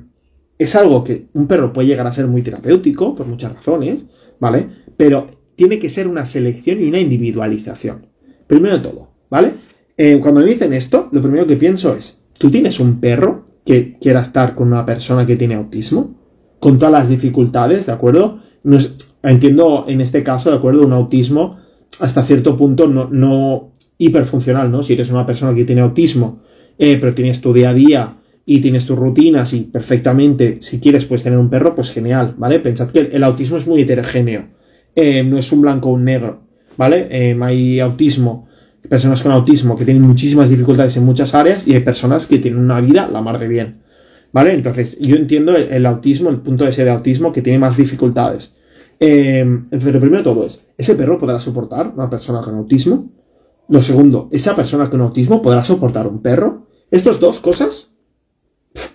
Speaker 1: es algo que un perro puede llegar a ser muy terapéutico por muchas razones, ¿vale? Pero tiene que ser una selección y una individualización. Primero de todo, ¿vale? Eh, cuando me dicen esto, lo primero que pienso es, ¿tú tienes un perro que quiera estar con una persona que tiene autismo? Con todas las dificultades, ¿de acuerdo? No entiendo en este caso, ¿de acuerdo? Un autismo hasta cierto punto no, no hiperfuncional, ¿no? Si eres una persona que tiene autismo, eh, pero tienes tu día a día y tienes tus rutinas y perfectamente, si quieres, puedes tener un perro, pues genial, ¿vale? Pensad que el, autismo es muy heterogéneo, eh, no es un blanco o un negro, ¿vale? Eh, hay autismo, personas con autismo que tienen muchísimas dificultades en muchas áreas y hay personas que tienen una vida la mar de bien, ¿vale? Entonces, yo entiendo el, autismo, el punto de ese de autismo que tiene más dificultades. Eh, entonces, lo primero de todo es, ¿ese perro podrá soportar una persona con autismo? Lo segundo, ¿esa persona con autismo podrá soportar un perro? Estas dos cosas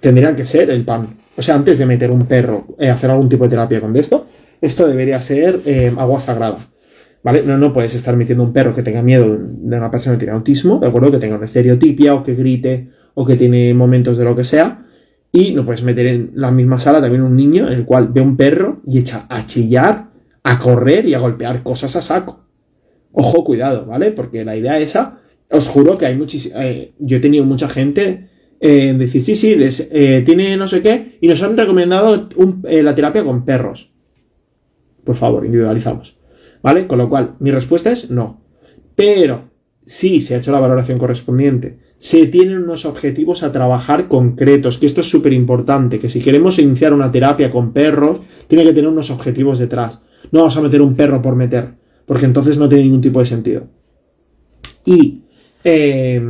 Speaker 1: tendrían que ser el pan. O sea, antes de meter un perro, eh, hacer algún tipo de terapia con esto, esto debería ser eh, agua sagrada. ¿Vale? No, no puedes estar metiendo un perro que tenga miedo de una persona que tiene autismo, ¿de acuerdo? Que tenga una estereotipia o que grite o que tiene momentos de lo que sea. Y no puedes meter en la misma sala también un niño en el cual ve un perro y echa a chillar, a correr y a golpear cosas a saco. Ojo, cuidado, ¿vale? Porque la idea esa, os juro que hay muchísima... Eh, yo he tenido mucha gente eh, decir, sí, sí, les, eh, tiene no sé qué, y nos han recomendado eh, la terapia con perros. Por favor, individualizamos. ¿Vale? Con lo cual, mi respuesta es no. Pero, sí, se ha hecho la valoración correspondiente. Se tienen unos objetivos a trabajar concretos, que esto es súper importante, que si queremos iniciar una terapia con perros, tiene que tener unos objetivos detrás. No vamos a meter un perro por meter, porque entonces no tiene ningún tipo de sentido. Y eh,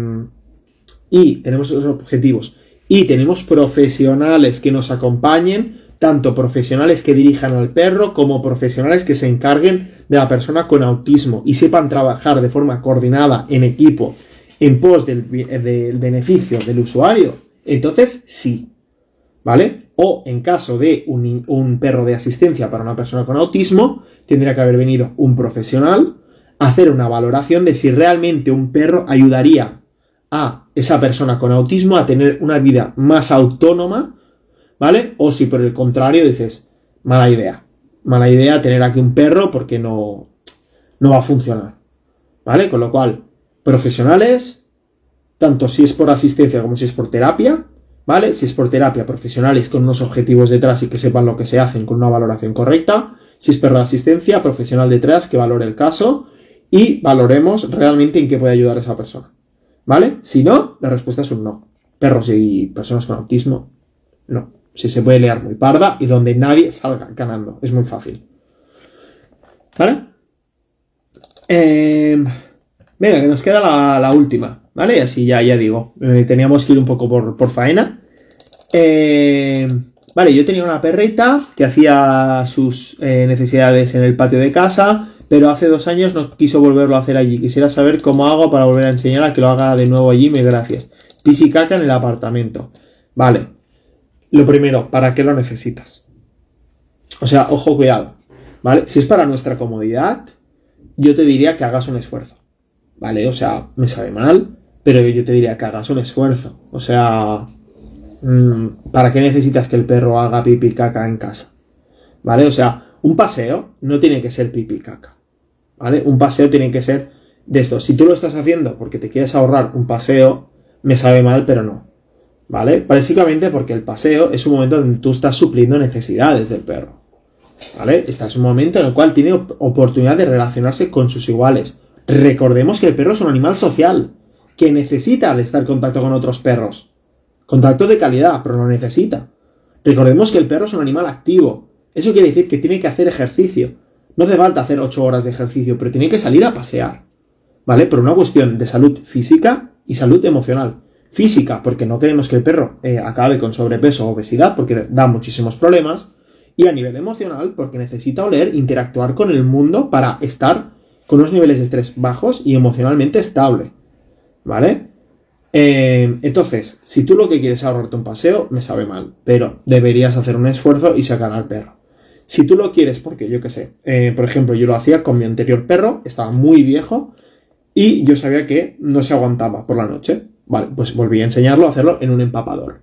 Speaker 1: y tenemos esos objetivos y tenemos profesionales que nos acompañen, tanto profesionales que dirijan al perro como profesionales que se encarguen de la persona con autismo y sepan trabajar de forma coordinada en equipo en pos del, beneficio del usuario, entonces sí, ¿vale? O en caso de un, un, perro de asistencia para una persona con autismo, tendría que haber venido un profesional a hacer una valoración de si realmente un perro ayudaría a esa persona con autismo a tener una vida más autónoma, ¿vale? O si por el contrario dices, mala idea, mala idea tener aquí un perro porque no, no va a funcionar, ¿vale? Con lo cual, profesionales, tanto si es por asistencia como si es por terapia, ¿vale? Si es por terapia, profesionales con unos objetivos detrás y que sepan lo que se hacen con una valoración correcta. Si es perro de asistencia, profesional detrás que valore el caso y valoremos realmente en qué puede ayudar a esa persona. ¿Vale? Si no, la respuesta es un no. Perros y personas con autismo, no. Si se puede leer muy parda y donde nadie salga ganando. Es muy fácil. ¿Vale? Em, venga, que nos queda la, última. ¿Vale? Así ya, ya digo. Eh, teníamos que ir un poco por, faena. Em, vale, yo tenía una perrita que hacía sus eh, necesidades en el patio de casa pero hace dos años no quiso volverlo a hacer allí. Quisiera saber cómo hago para volver a enseñar a que lo haga de nuevo allí. Me gracias. Pis y caca en el apartamento. Vale. Lo primero, ¿para qué lo necesitas? O sea, ojo, cuidado. ¿Vale? Si es para nuestra comodidad, yo te diría que hagas un esfuerzo. ¿Vale? O sea, me sabe mal, pero yo te diría que hagas un esfuerzo. O sea, mm, ¿para qué necesitas que el perro haga pipi caca en casa? ¿Vale? O sea, un paseo no tiene que ser pipi caca. ¿vale? Un paseo tiene que ser de esto. Si tú lo estás haciendo porque te quieres ahorrar un paseo, me sabe mal, pero no. ¿Vale? Básicamente porque el paseo es un momento donde tú estás supliendo necesidades del perro. ¿Vale? Este es un momento en el cual tiene oportunidad de relacionarse con sus iguales. Recordemos que el perro es un animal social, que necesita de estar en contacto con otros perros. Contacto de calidad, pero lo necesita. Recordemos que el perro es un animal activo. Eso quiere decir que tiene que hacer ejercicio. No hace falta hacer 8 horas de ejercicio, pero tiene que salir a pasear. ¿Vale? Por una cuestión de salud física y salud emocional. Física, porque no queremos que el perro eh, acabe con sobrepeso o obesidad, porque da muchísimos problemas. Y a nivel emocional, porque necesita oler, interactuar con el mundo para estar con unos niveles de estrés bajos y emocionalmente estable. ¿Vale? Eh, entonces, si tú lo que quieres es ahorrarte un paseo, me sabe mal, pero deberías hacer un esfuerzo y sacar al perro. Si tú lo quieres, porque yo qué sé, eh, por ejemplo, yo lo hacía con mi anterior perro, estaba muy viejo y yo sabía que no se aguantaba por la noche. Vale, pues volví a enseñarlo a hacerlo en un empapador.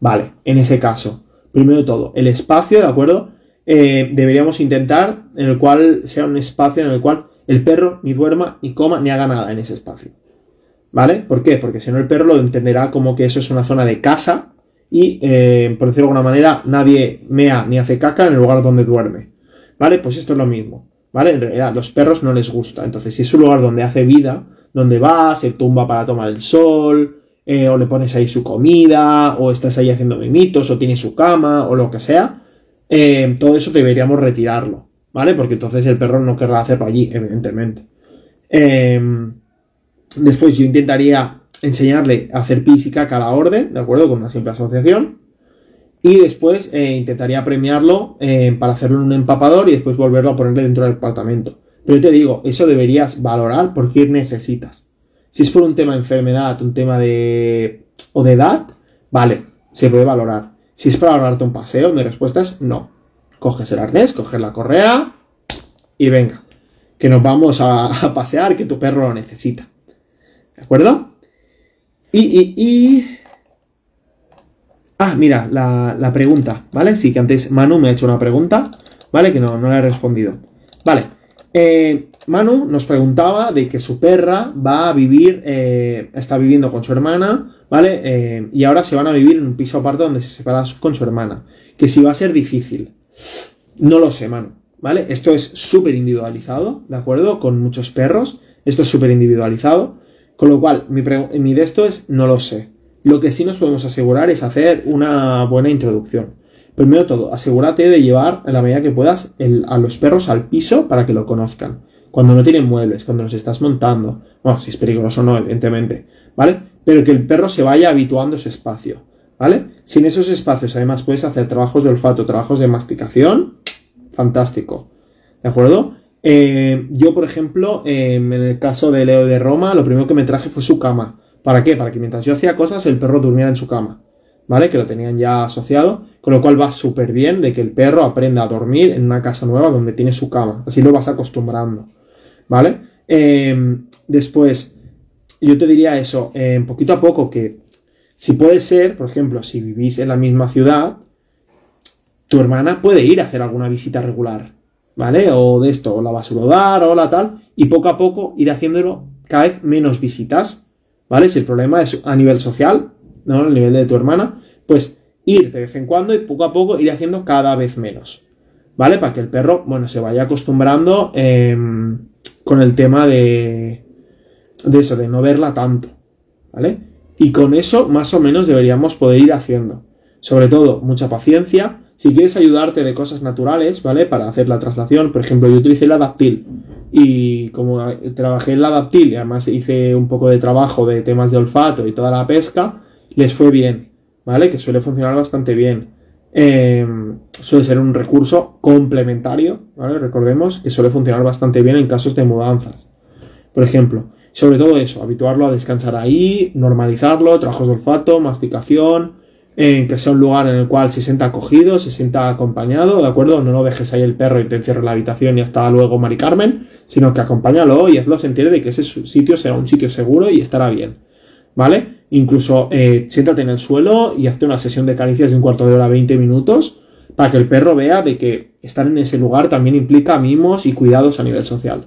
Speaker 1: Vale, en ese caso, primero de todo, el espacio, ¿de acuerdo? Eh, deberíamos intentar en el cual sea un espacio en el cual el perro ni duerma, ni coma, ni haga nada en ese espacio. ¿Vale? ¿Por qué? Porque si no el perro lo entenderá como que eso es una zona de casa y, eh, por decirlo de alguna manera, nadie mea ni hace caca en el lugar donde duerme. ¿Vale? Pues esto es lo mismo. ¿Vale? En realidad, los perros no les gusta. Entonces, si es un lugar donde hace vida, donde va, se tumba para tomar el sol, eh, o le pones ahí su comida, o estás ahí haciendo mimitos, o tiene su cama, o lo que sea, eh, todo eso deberíamos retirarlo. ¿Vale? Porque entonces el perro no querrá hacerlo allí, evidentemente. Eh, Después yo intentaría enseñarle a hacer pis y a la orden, ¿de acuerdo? Con una simple asociación. Y después eh, intentaría premiarlo para hacerlo en un empapador y después volverlo a ponerle dentro del apartamento. Pero te digo, eso deberías valorar porque necesitas. Si es por un tema de enfermedad, un tema de... o de edad, vale, se puede valorar. Si es para ahorrarte un paseo, mi respuesta es no. Coges el arnés, coges la correa y venga. Que nos vamos a pasear, que tu perro lo necesita. ¿De acuerdo? Y, y, y... Ah, mira, la, pregunta, ¿vale? Sí, que antes Manu me ha hecho una pregunta, ¿vale? Que no, no le he respondido. Vale. Eh, Manu nos preguntaba de que su perra va a vivir, eh, está viviendo con su hermana, ¿vale? Eh, y ahora se van a vivir en un piso aparte donde se separa con su hermana. Que si va a ser difícil. No lo sé, Manu, ¿vale? Esto es súper individualizado, ¿de acuerdo? Con muchos perros. Esto es súper individualizado. Con lo cual, mi, mi de esto es no lo sé. Lo que sí nos podemos asegurar es hacer una buena introducción. Primero todo, asegúrate de llevar en la medida que puedas a los perros al piso para que lo conozcan. Cuando no tienen muebles, cuando los estás montando. Bueno, si es peligroso no, evidentemente. ¿Vale? Pero que el perro se vaya habituando a ese espacio. ¿Vale? Si en esos espacios además puedes hacer trabajos de olfato, trabajos de masticación, fantástico. ¿De acuerdo? Eh, yo, por ejemplo, em, en el caso de Leo de Roma, lo primero que me traje fue su cama. ¿Para qué? Para que mientras yo hacía cosas, el perro durmiera en su cama. ¿Vale? Que lo tenían ya asociado. Con lo cual va súper bien de que el perro aprenda a dormir en una casa nueva donde tiene su cama. Así lo vas acostumbrando. ¿Vale? Em, después, yo te diría eso, em, poquito a poco, que si puede ser, por ejemplo, si vivís en la misma ciudad, tu hermana puede ir a hacer alguna visita regular. ¿vale? O de esto, o la dar o la tal, y poco a poco ir haciéndolo cada vez menos visitas, ¿vale? Si el problema es a nivel social, ¿no? A nivel de tu hermana, pues ir de vez en cuando y poco a poco ir haciendo cada vez menos, ¿vale? Para que el perro, bueno, se vaya acostumbrando em, con el tema de, de eso, de no verla tanto, ¿vale? Y con eso más o menos deberíamos poder ir haciendo. Sobre todo, mucha paciencia, si quieres ayudarte de cosas naturales, ¿vale? Para hacer la traslación, por ejemplo, yo utilicé el adaptil y como trabajé en la adaptil y además hice un poco de trabajo de temas de olfato y toda la pesca, les fue bien, ¿vale? Que suele funcionar bastante bien. Em, suele ser un recurso complementario, ¿vale? Recordemos que suele funcionar bastante bien en casos de mudanzas. Por ejemplo, sobre todo eso, habituarlo a descansar ahí, normalizarlo, trabajos de olfato, masticación, que sea un lugar en el cual se sienta acogido, se sienta acompañado, ¿de acuerdo? No lo dejes ahí el perro y te encierres en la habitación y hasta luego, Mari Carmen, sino que acompáñalo y hazlo sentir de que ese sitio sea un sitio seguro y estará bien, ¿vale? Incluso eh, siéntate en el suelo y hazte una sesión de caricias de un cuarto de hora, 20 minutos, para que el perro vea de que estar en ese lugar también implica mimos y cuidados a nivel social.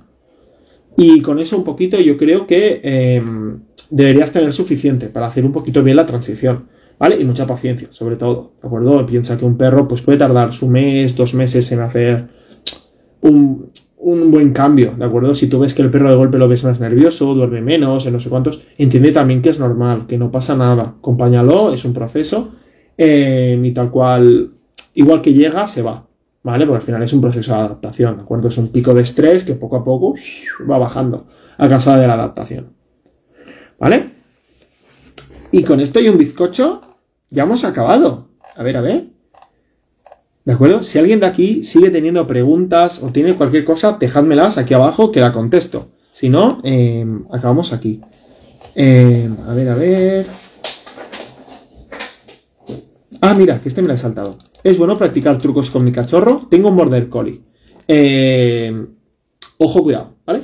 Speaker 1: Y con eso un poquito yo creo que em, deberías tener suficiente para hacer un poquito bien la transición. ¿vale? Y mucha paciencia, sobre todo, ¿de acuerdo? Piensa que un perro pues puede tardar su mes, dos meses en hacer un, buen cambio, ¿de acuerdo? Si tú ves que el perro de golpe lo ves más nervioso, duerme menos, en no sé cuántos, entiende también que es normal, que no pasa nada, acompáñalo, es un proceso, eh, y tal cual, igual que llega, se va, ¿vale? Porque al final es un proceso de adaptación, ¿de acuerdo? Es un pico de estrés que poco a poco va bajando a causa de la adaptación, ¿vale? Y con esto y un bizcocho ya hemos acabado. A ver, a ver. ¿De acuerdo? Si alguien de aquí sigue teniendo preguntas o tiene cualquier cosa, dejádmelas aquí abajo que la contesto. Si no, em, acabamos aquí. Em, a ver, a ver. Ah, mira, que este me lo he saltado. ¿Es bueno practicar trucos con mi cachorro? Tengo un border collie. Em, ojo, cuidado, ¿vale?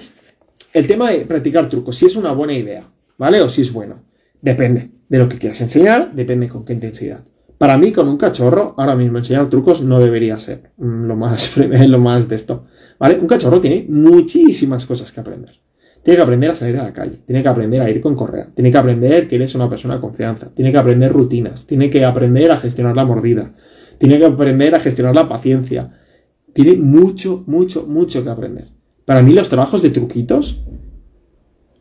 Speaker 1: El tema de practicar trucos, si es una buena idea, ¿vale? O si es bueno. Depende de lo que quieras enseñar, depende con qué intensidad. Para mí, con un cachorro, ahora mismo enseñar trucos no debería ser lo más, lo más de esto. ¿Vale? Un cachorro tiene muchísimas cosas que aprender. Tiene que aprender a salir a la calle, tiene que aprender a ir con correa, tiene que aprender que eres una persona de confianza, tiene que aprender rutinas, tiene que aprender a gestionar la mordida, tiene que aprender a gestionar la paciencia. Tiene mucho, mucho, mucho que aprender. Para mí los trabajos de truquitos,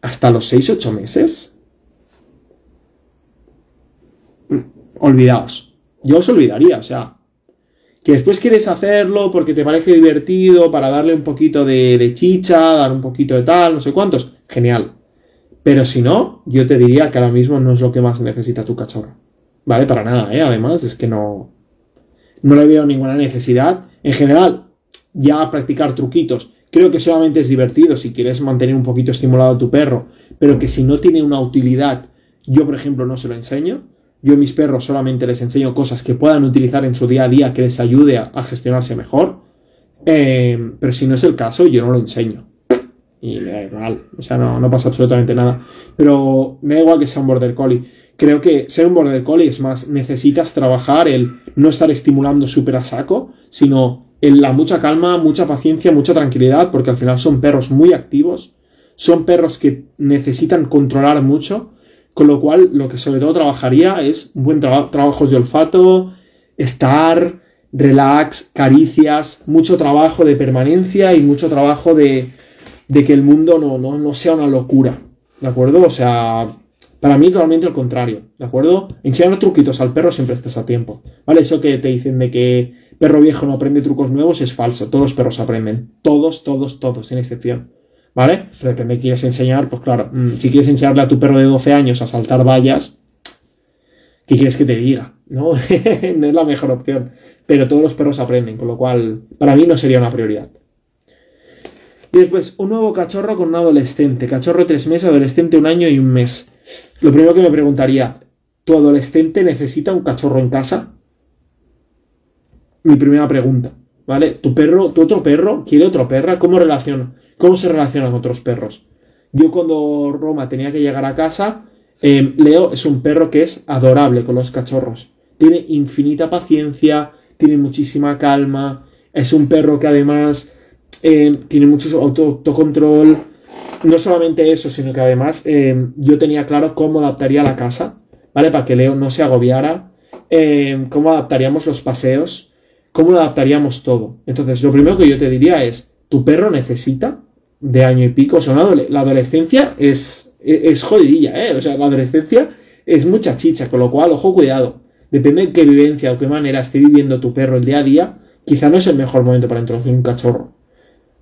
Speaker 1: hasta los 6-8 meses, mm, olvidaos yo os olvidaría, o sea, que después quieres hacerlo porque te parece divertido, para darle un poquito de, chicha, dar un poquito de tal, no sé cuántos, genial. Pero si no, yo te diría que ahora mismo no es lo que más necesita tu cachorro. ¿Vale? Para nada, ¿eh? Además, es que no. No le veo ninguna necesidad. En general, ya practicar truquitos. Creo que solamente es divertido si quieres mantener un poquito estimulado a tu perro, pero que si no tiene una utilidad, yo por ejemplo no se lo enseño. Yo a mis perros solamente les enseño cosas que puedan utilizar en su día a día que les ayude a, gestionarse mejor. Eh, pero si no es el caso, yo no lo enseño. Y me da igual. O sea, no, pasa absolutamente nada. Pero me da igual que sea un border collie. Creo que ser un border collie es más, necesitas trabajar el no estar estimulando súper a saco, sino en la mucha calma, mucha paciencia, mucha tranquilidad, porque al final son perros muy activos, son perros que necesitan controlar mucho con lo cual, lo que sobre todo trabajaría es un buen trabajo, trabajos de olfato, estar, relax, caricias, mucho trabajo de permanencia y mucho trabajo de, de que el mundo no, no, sea una locura. ¿De acuerdo? O sea, para mí totalmente al contrario, ¿de acuerdo? Enseñar truquitos al perro siempre estás a tiempo, ¿vale? Eso que te dicen de que perro viejo no aprende trucos nuevos es falso, todos los perros aprenden, todos, todos, todos, sin excepción. ¿Vale? Pero depende de quieres enseñar, pues claro, mm, si quieres enseñarle a tu perro de 12 años a saltar vallas, ¿qué quieres que te diga? ¿No? no es la mejor opción. Pero todos los perros aprenden, con lo cual para mí no sería una prioridad. Después, un nuevo cachorro con un adolescente. Cachorro tres meses, adolescente un año y un mes. Lo primero que me preguntaría, ¿tu adolescente necesita un cachorro en casa? Mi primera pregunta, ¿vale? ¿Tu perro, tu otro perro, quiere otro perra? ¿Cómo relaciona? ¿Cómo se relacionan otros perros? Yo cuando Roma tenía que llegar a casa, em, Leo es un perro que es adorable con los cachorros. Tiene infinita paciencia, tiene muchísima calma, es un perro que además em, tiene mucho autocontrol. No solamente eso, sino que además em, yo tenía claro cómo adaptaría la casa, ¿vale? Para que Leo no se agobiara, cómo adaptaríamos los paseos, cómo lo adaptaríamos todo. Entonces, lo primero que yo te diría es, ¿tu perro necesita de año y pico. O sea, la adolescencia es, es, jodidilla, ¿eh? O sea, la adolescencia es mucha chicha, con lo cual, ojo, cuidado. Depende de qué vivencia o qué manera esté viviendo tu perro el día a día, quizá no es el mejor momento para introducir un cachorro.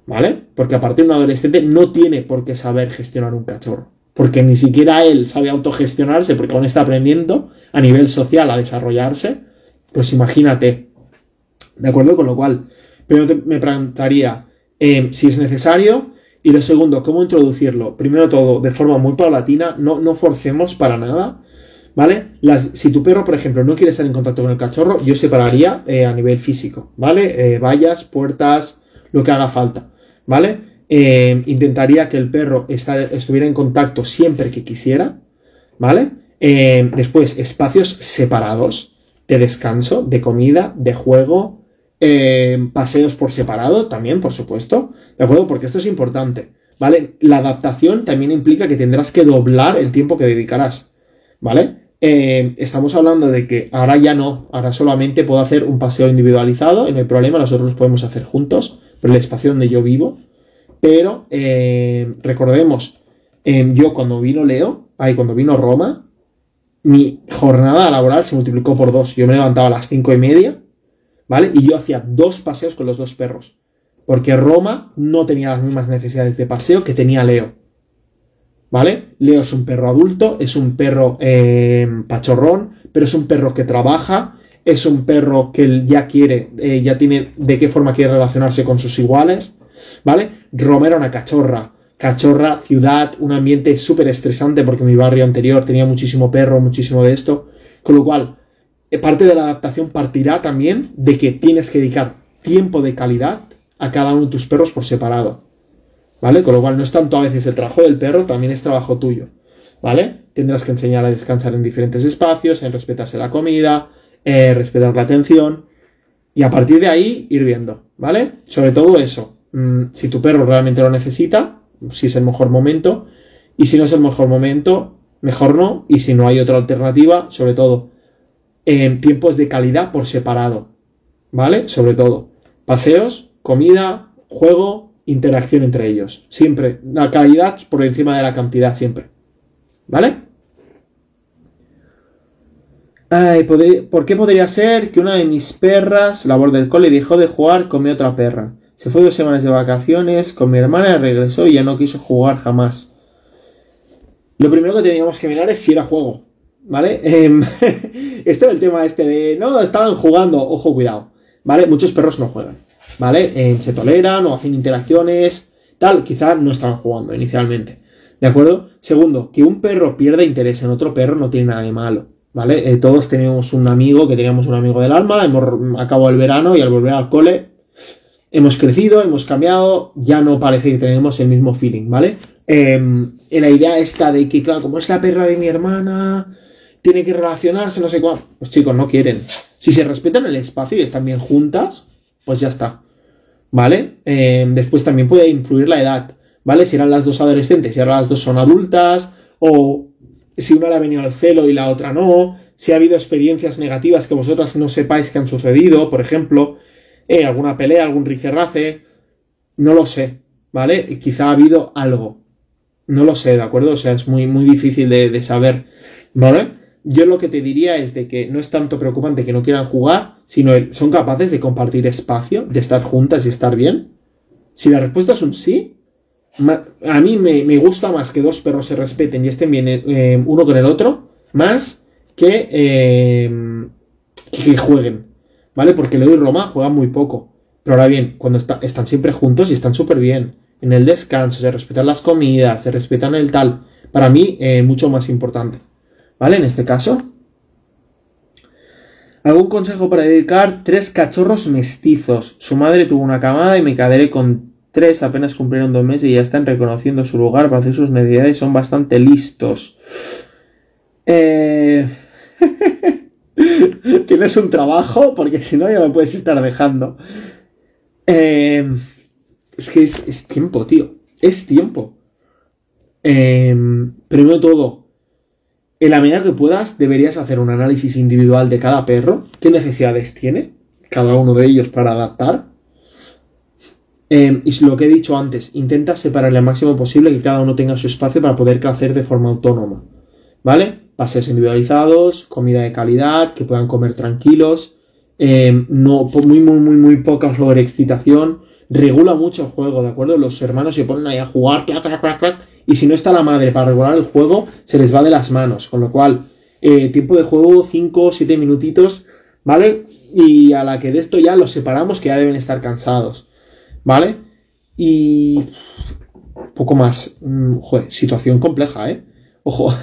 Speaker 1: ¿Vale? Porque aparte un adolescente no tiene por qué saber gestionar un cachorro. Porque ni siquiera él sabe autogestionarse porque aún está aprendiendo a nivel social a desarrollarse. Pues imagínate. ¿De acuerdo? Con lo cual, primero me preguntaría eh, si es necesario y lo segundo, ¿cómo introducirlo? Primero todo, de forma muy paulatina, no, no forcemos para nada, ¿vale? Las, si tu perro, por ejemplo, no quiere estar en contacto con el cachorro, yo separaría eh, a nivel físico, ¿vale? Eh, vallas, puertas, lo que haga falta, ¿vale? Eh, intentaría que el perro estuviera en contacto siempre que quisiera, ¿vale? después, espacios separados de descanso, de comida, de juego, paseos por separado también, por supuesto, ¿de acuerdo? Porque esto es importante, ¿vale? La adaptación también implica que tendrás que doblar el tiempo que dedicarás, ¿vale? Eh, estamos hablando de que ahora ya no, ahora solamente puedo hacer un paseo individualizado no hay problema, nosotros los podemos hacer juntos, por el espacio donde yo vivo, pero eh, recordemos, yo cuando vino Leo, ahí cuando vino Roma, mi jornada laboral se multiplicó por dos. Yo me levantaba a las cinco y media ¿vale? Y yo hacía dos paseos con los dos perros. Porque Roma no tenía las mismas necesidades de paseo que tenía Leo. ¿Vale? Leo es un perro adulto, es un perro eh, pachorrón, pero es un perro que trabaja, es un perro que ya quiere, eh, ya tiene de qué forma quiere relacionarse con sus iguales, ¿vale? Roma era una cachorra, cachorra, ciudad, un ambiente súper estresante porque mi barrio anterior tenía muchísimo perro, muchísimo de esto, con lo cual, parte de la adaptación partirá también de que tienes que dedicar tiempo de calidad a cada uno de tus perros por separado. ¿Vale? Con lo cual no es tanto a veces el trabajo del perro, también es trabajo tuyo. ¿Vale? Tendrás que enseñar a descansar en diferentes espacios, en respetarse la comida, eh, respetar la atención. Y a partir de ahí ir viendo, ¿vale? Sobre todo eso. Mm, si tu perro realmente lo necesita, si es el mejor momento. Y si no es el mejor momento, mejor no. Y si no hay otra alternativa, sobre todo, en tiempos de calidad por separado. ¿Vale? Sobre todo. Paseos, comida, juego, interacción entre ellos. Siempre. La calidad por encima de la cantidad, siempre. ¿Vale? ¿Por qué podría ser que una de mis perras, labor del cole, dejó de jugar con mi otra perra? Se fue dos semanas de vacaciones con mi hermana regresó y ya no quiso jugar jamás. Lo primero que teníamos que mirar es si era juego. ¿Vale? Em, este es el tema este de. No, estaban jugando. Ojo, cuidado. ¿Vale? Muchos perros no juegan. ¿vale? Eh, se toleran o hacen interacciones, tal, quizás no estaban jugando inicialmente. ¿De acuerdo? Segundo, que un perro pierda interés en otro perro no tiene nada de malo. ¿Vale? Eh, todos tenemos un amigo, que teníamos un amigo del alma, hemos acabado el verano y al volver al cole hemos crecido, hemos cambiado, ya no parece que tenemos el mismo feeling, ¿vale? Em, la idea esta de que, claro, como es la perra de mi hermana, tiene que relacionarse, no sé cuándo. Pues chicos, no quieren. Si se respetan el espacio y están bien juntas, pues ya está. ¿vale? Eh, después también puede influir la edad, ¿vale? Si eran las dos adolescentes, si ahora las dos son adultas, o si una le ha venido al celo y la otra no, si ha habido experiencias negativas que vosotras no sepáis que han sucedido, por ejemplo, eh, alguna pelea, algún ricerrace, no lo sé, ¿vale? Quizá ha habido algo, no lo sé, ¿de acuerdo? O sea, es muy, muy difícil de saber, ¿vale? Yo lo que te diría es de que no es tanto preocupante que no quieran jugar, sino son capaces de compartir espacio, de estar juntas y estar bien. Si la respuesta es un sí, a mí me, gusta más que dos perros se respeten y estén bien eh, uno con el otro, más que, eh, que jueguen, ¿vale? Porque Leo y Roma juegan muy poco. Pero ahora bien, cuando están siempre juntos y están súper bien, en el descanso, se respetan las comidas, se respetan el tal, para mí eh, mucho más importante. ¿Vale? En este caso. ¿Algún consejo para dedicar tres cachorros mestizos? Su madre tuvo una camada y me quedaré con tres, apenas cumplieron dos meses y ya están reconociendo su lugar para hacer sus necesidades, son bastante listos. Eh... Tienes un trabajo, porque si no ya me puedes estar dejando. Eh... Es que es, tiempo, tío. Es tiempo. Eh... Primero todo, en la medida que puedas, deberías hacer un análisis individual de cada perro, qué necesidades tiene cada uno de ellos para adaptar. Eh, y lo que he dicho antes, intenta separar al máximo posible que cada uno tenga su espacio para poder crecer de forma autónoma. ¿Vale? Paseos individualizados, comida de calidad, que puedan comer tranquilos, eh, no, muy, muy, muy, muy poca sobreexcitación. Regula mucho el juego, ¿de acuerdo? Los hermanos se ponen ahí a jugar, clac, clac, clac, clac, y si no está la madre para regular el juego, se les va de las manos. Con lo cual, eh, tiempo de juego 5 o 7 minutitos, ¿vale? Y a la que de esto ya los separamos, que ya deben estar cansados, ¿vale? Y poco más. Mm, joder, situación compleja, ¿eh? Ojo.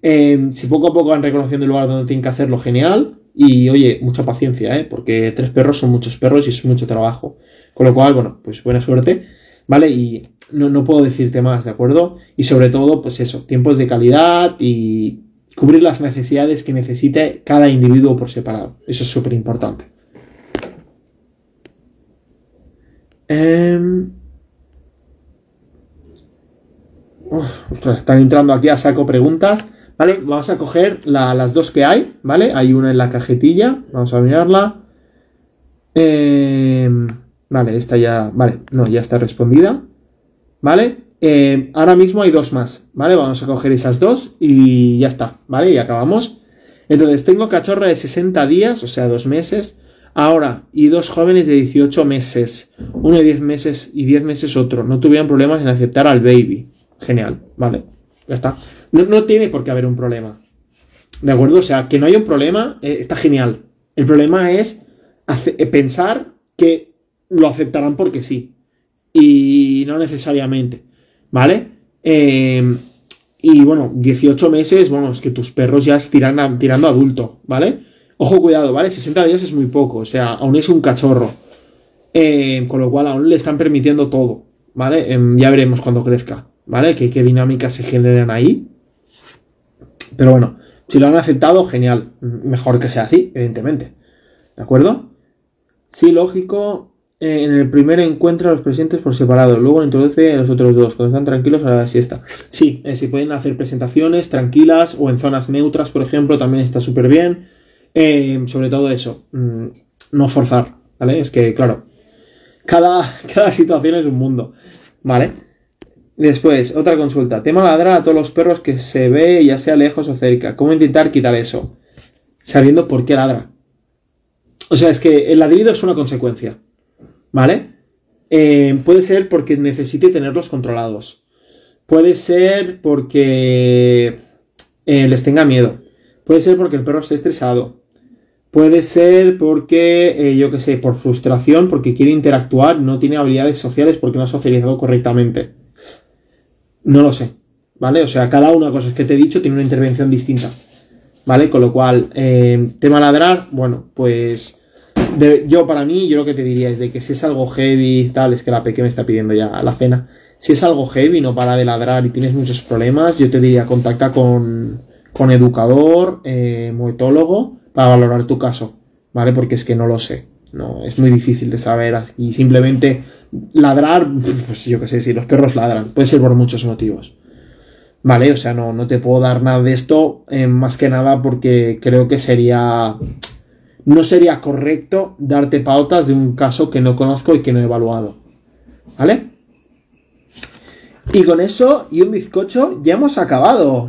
Speaker 1: Em, si poco a poco van reconociendo el lugar donde tienen que hacerlo, genial. Y oye, mucha paciencia, ¿eh? Porque tres perros son muchos perros y es mucho trabajo. Con lo cual, bueno, pues buena suerte, ¿vale? Y no, puedo decirte más, ¿de acuerdo? Y sobre todo, pues eso, tiempos de calidad y cubrir las necesidades que necesite cada individuo por separado. Eso es súper importante. Em, están entrando aquí a saco preguntas. Vale, vamos a coger las dos que hay, ¿vale? Hay una en la cajetilla, vamos a mirarla. Em, vale, esta ya, vale, no, ya está respondida. ¿vale? Eh, ahora mismo hay dos más, ¿vale? Vamos a coger esas dos y ya está, ¿vale? Y acabamos. Entonces, tengo cachorra de 60 días, o sea, dos meses, Ahora, y dos jóvenes de 18 meses, uno de 10 meses y 10 meses otro, no tuvieron problemas en aceptar al baby. Genial, vale, ya está. No, no tiene por qué haber un problema. ¿De acuerdo? O sea, que no haya un problema eh, está genial. El problema es eh, pensar que lo aceptarán porque sí. Y no necesariamente. ¿Vale? Eh, y bueno, 18 meses, bueno, es que tus perros ya estiran a- tirando adulto, ¿vale? Ojo, cuidado, ¿vale? 60 días es muy poco, o sea, aún es un cachorro. Eh, con lo cual aún le están permitiendo todo, ¿vale? Em, ya veremos cuando crezca, ¿vale? Que qué dinámicas se generan ahí. Pero bueno, si lo han aceptado, genial. Mejor que sea así, evidentemente. ¿De acuerdo? Sí, lógico. Eh, en el primer encuentra a los presentes por separado, luego introduce a los otros dos, cuando están tranquilos a la siesta. Sí, eh, se pueden hacer presentaciones tranquilas o en zonas neutras, por ejemplo, también está súper bien. Eh, sobre todo eso, mm, no forzar, ¿vale? Es que, claro, cada, cada situación es un mundo, ¿vale? Después, otra consulta. Tema ladrar a todos los perros que se ve, ya sea lejos o cerca. ¿Cómo intentar quitar eso? Sabiendo por qué ladra. O sea, es que el ladrido es una consecuencia. ¿Vale? Eh, puede ser porque necesite tenerlos controlados. Puede ser porque eh, les tenga miedo. Puede ser porque el perro esté estresado. Puede ser porque, eh, yo qué sé, por frustración, porque quiere interactuar, no tiene habilidades sociales porque no ha socializado correctamente. No lo sé, ¿vale? O sea, cada una de las cosas que te he dicho tiene una intervención distinta, ¿vale? Con lo cual, eh, tema ladrar, bueno, pues de- yo para mí, yo lo que te diría es de que si es algo heavy tal, es que la peque me está pidiendo ya la cena. Si es algo heavy, no para de ladrar y tienes muchos problemas, yo te diría contacta con, con educador, eh, moetólogo, para valorar tu caso, ¿vale? Porque es que no lo sé. No, es muy difícil de saber y simplemente ladrar, pues yo qué sé, si los perros ladran, puede ser por muchos motivos. Vale, o sea, no, no te puedo dar nada de esto, eh, más que nada porque creo que sería. No sería correcto darte pautas de un caso que no conozco y que no he evaluado. ¿Vale? Y con eso y un bizcocho ya hemos acabado.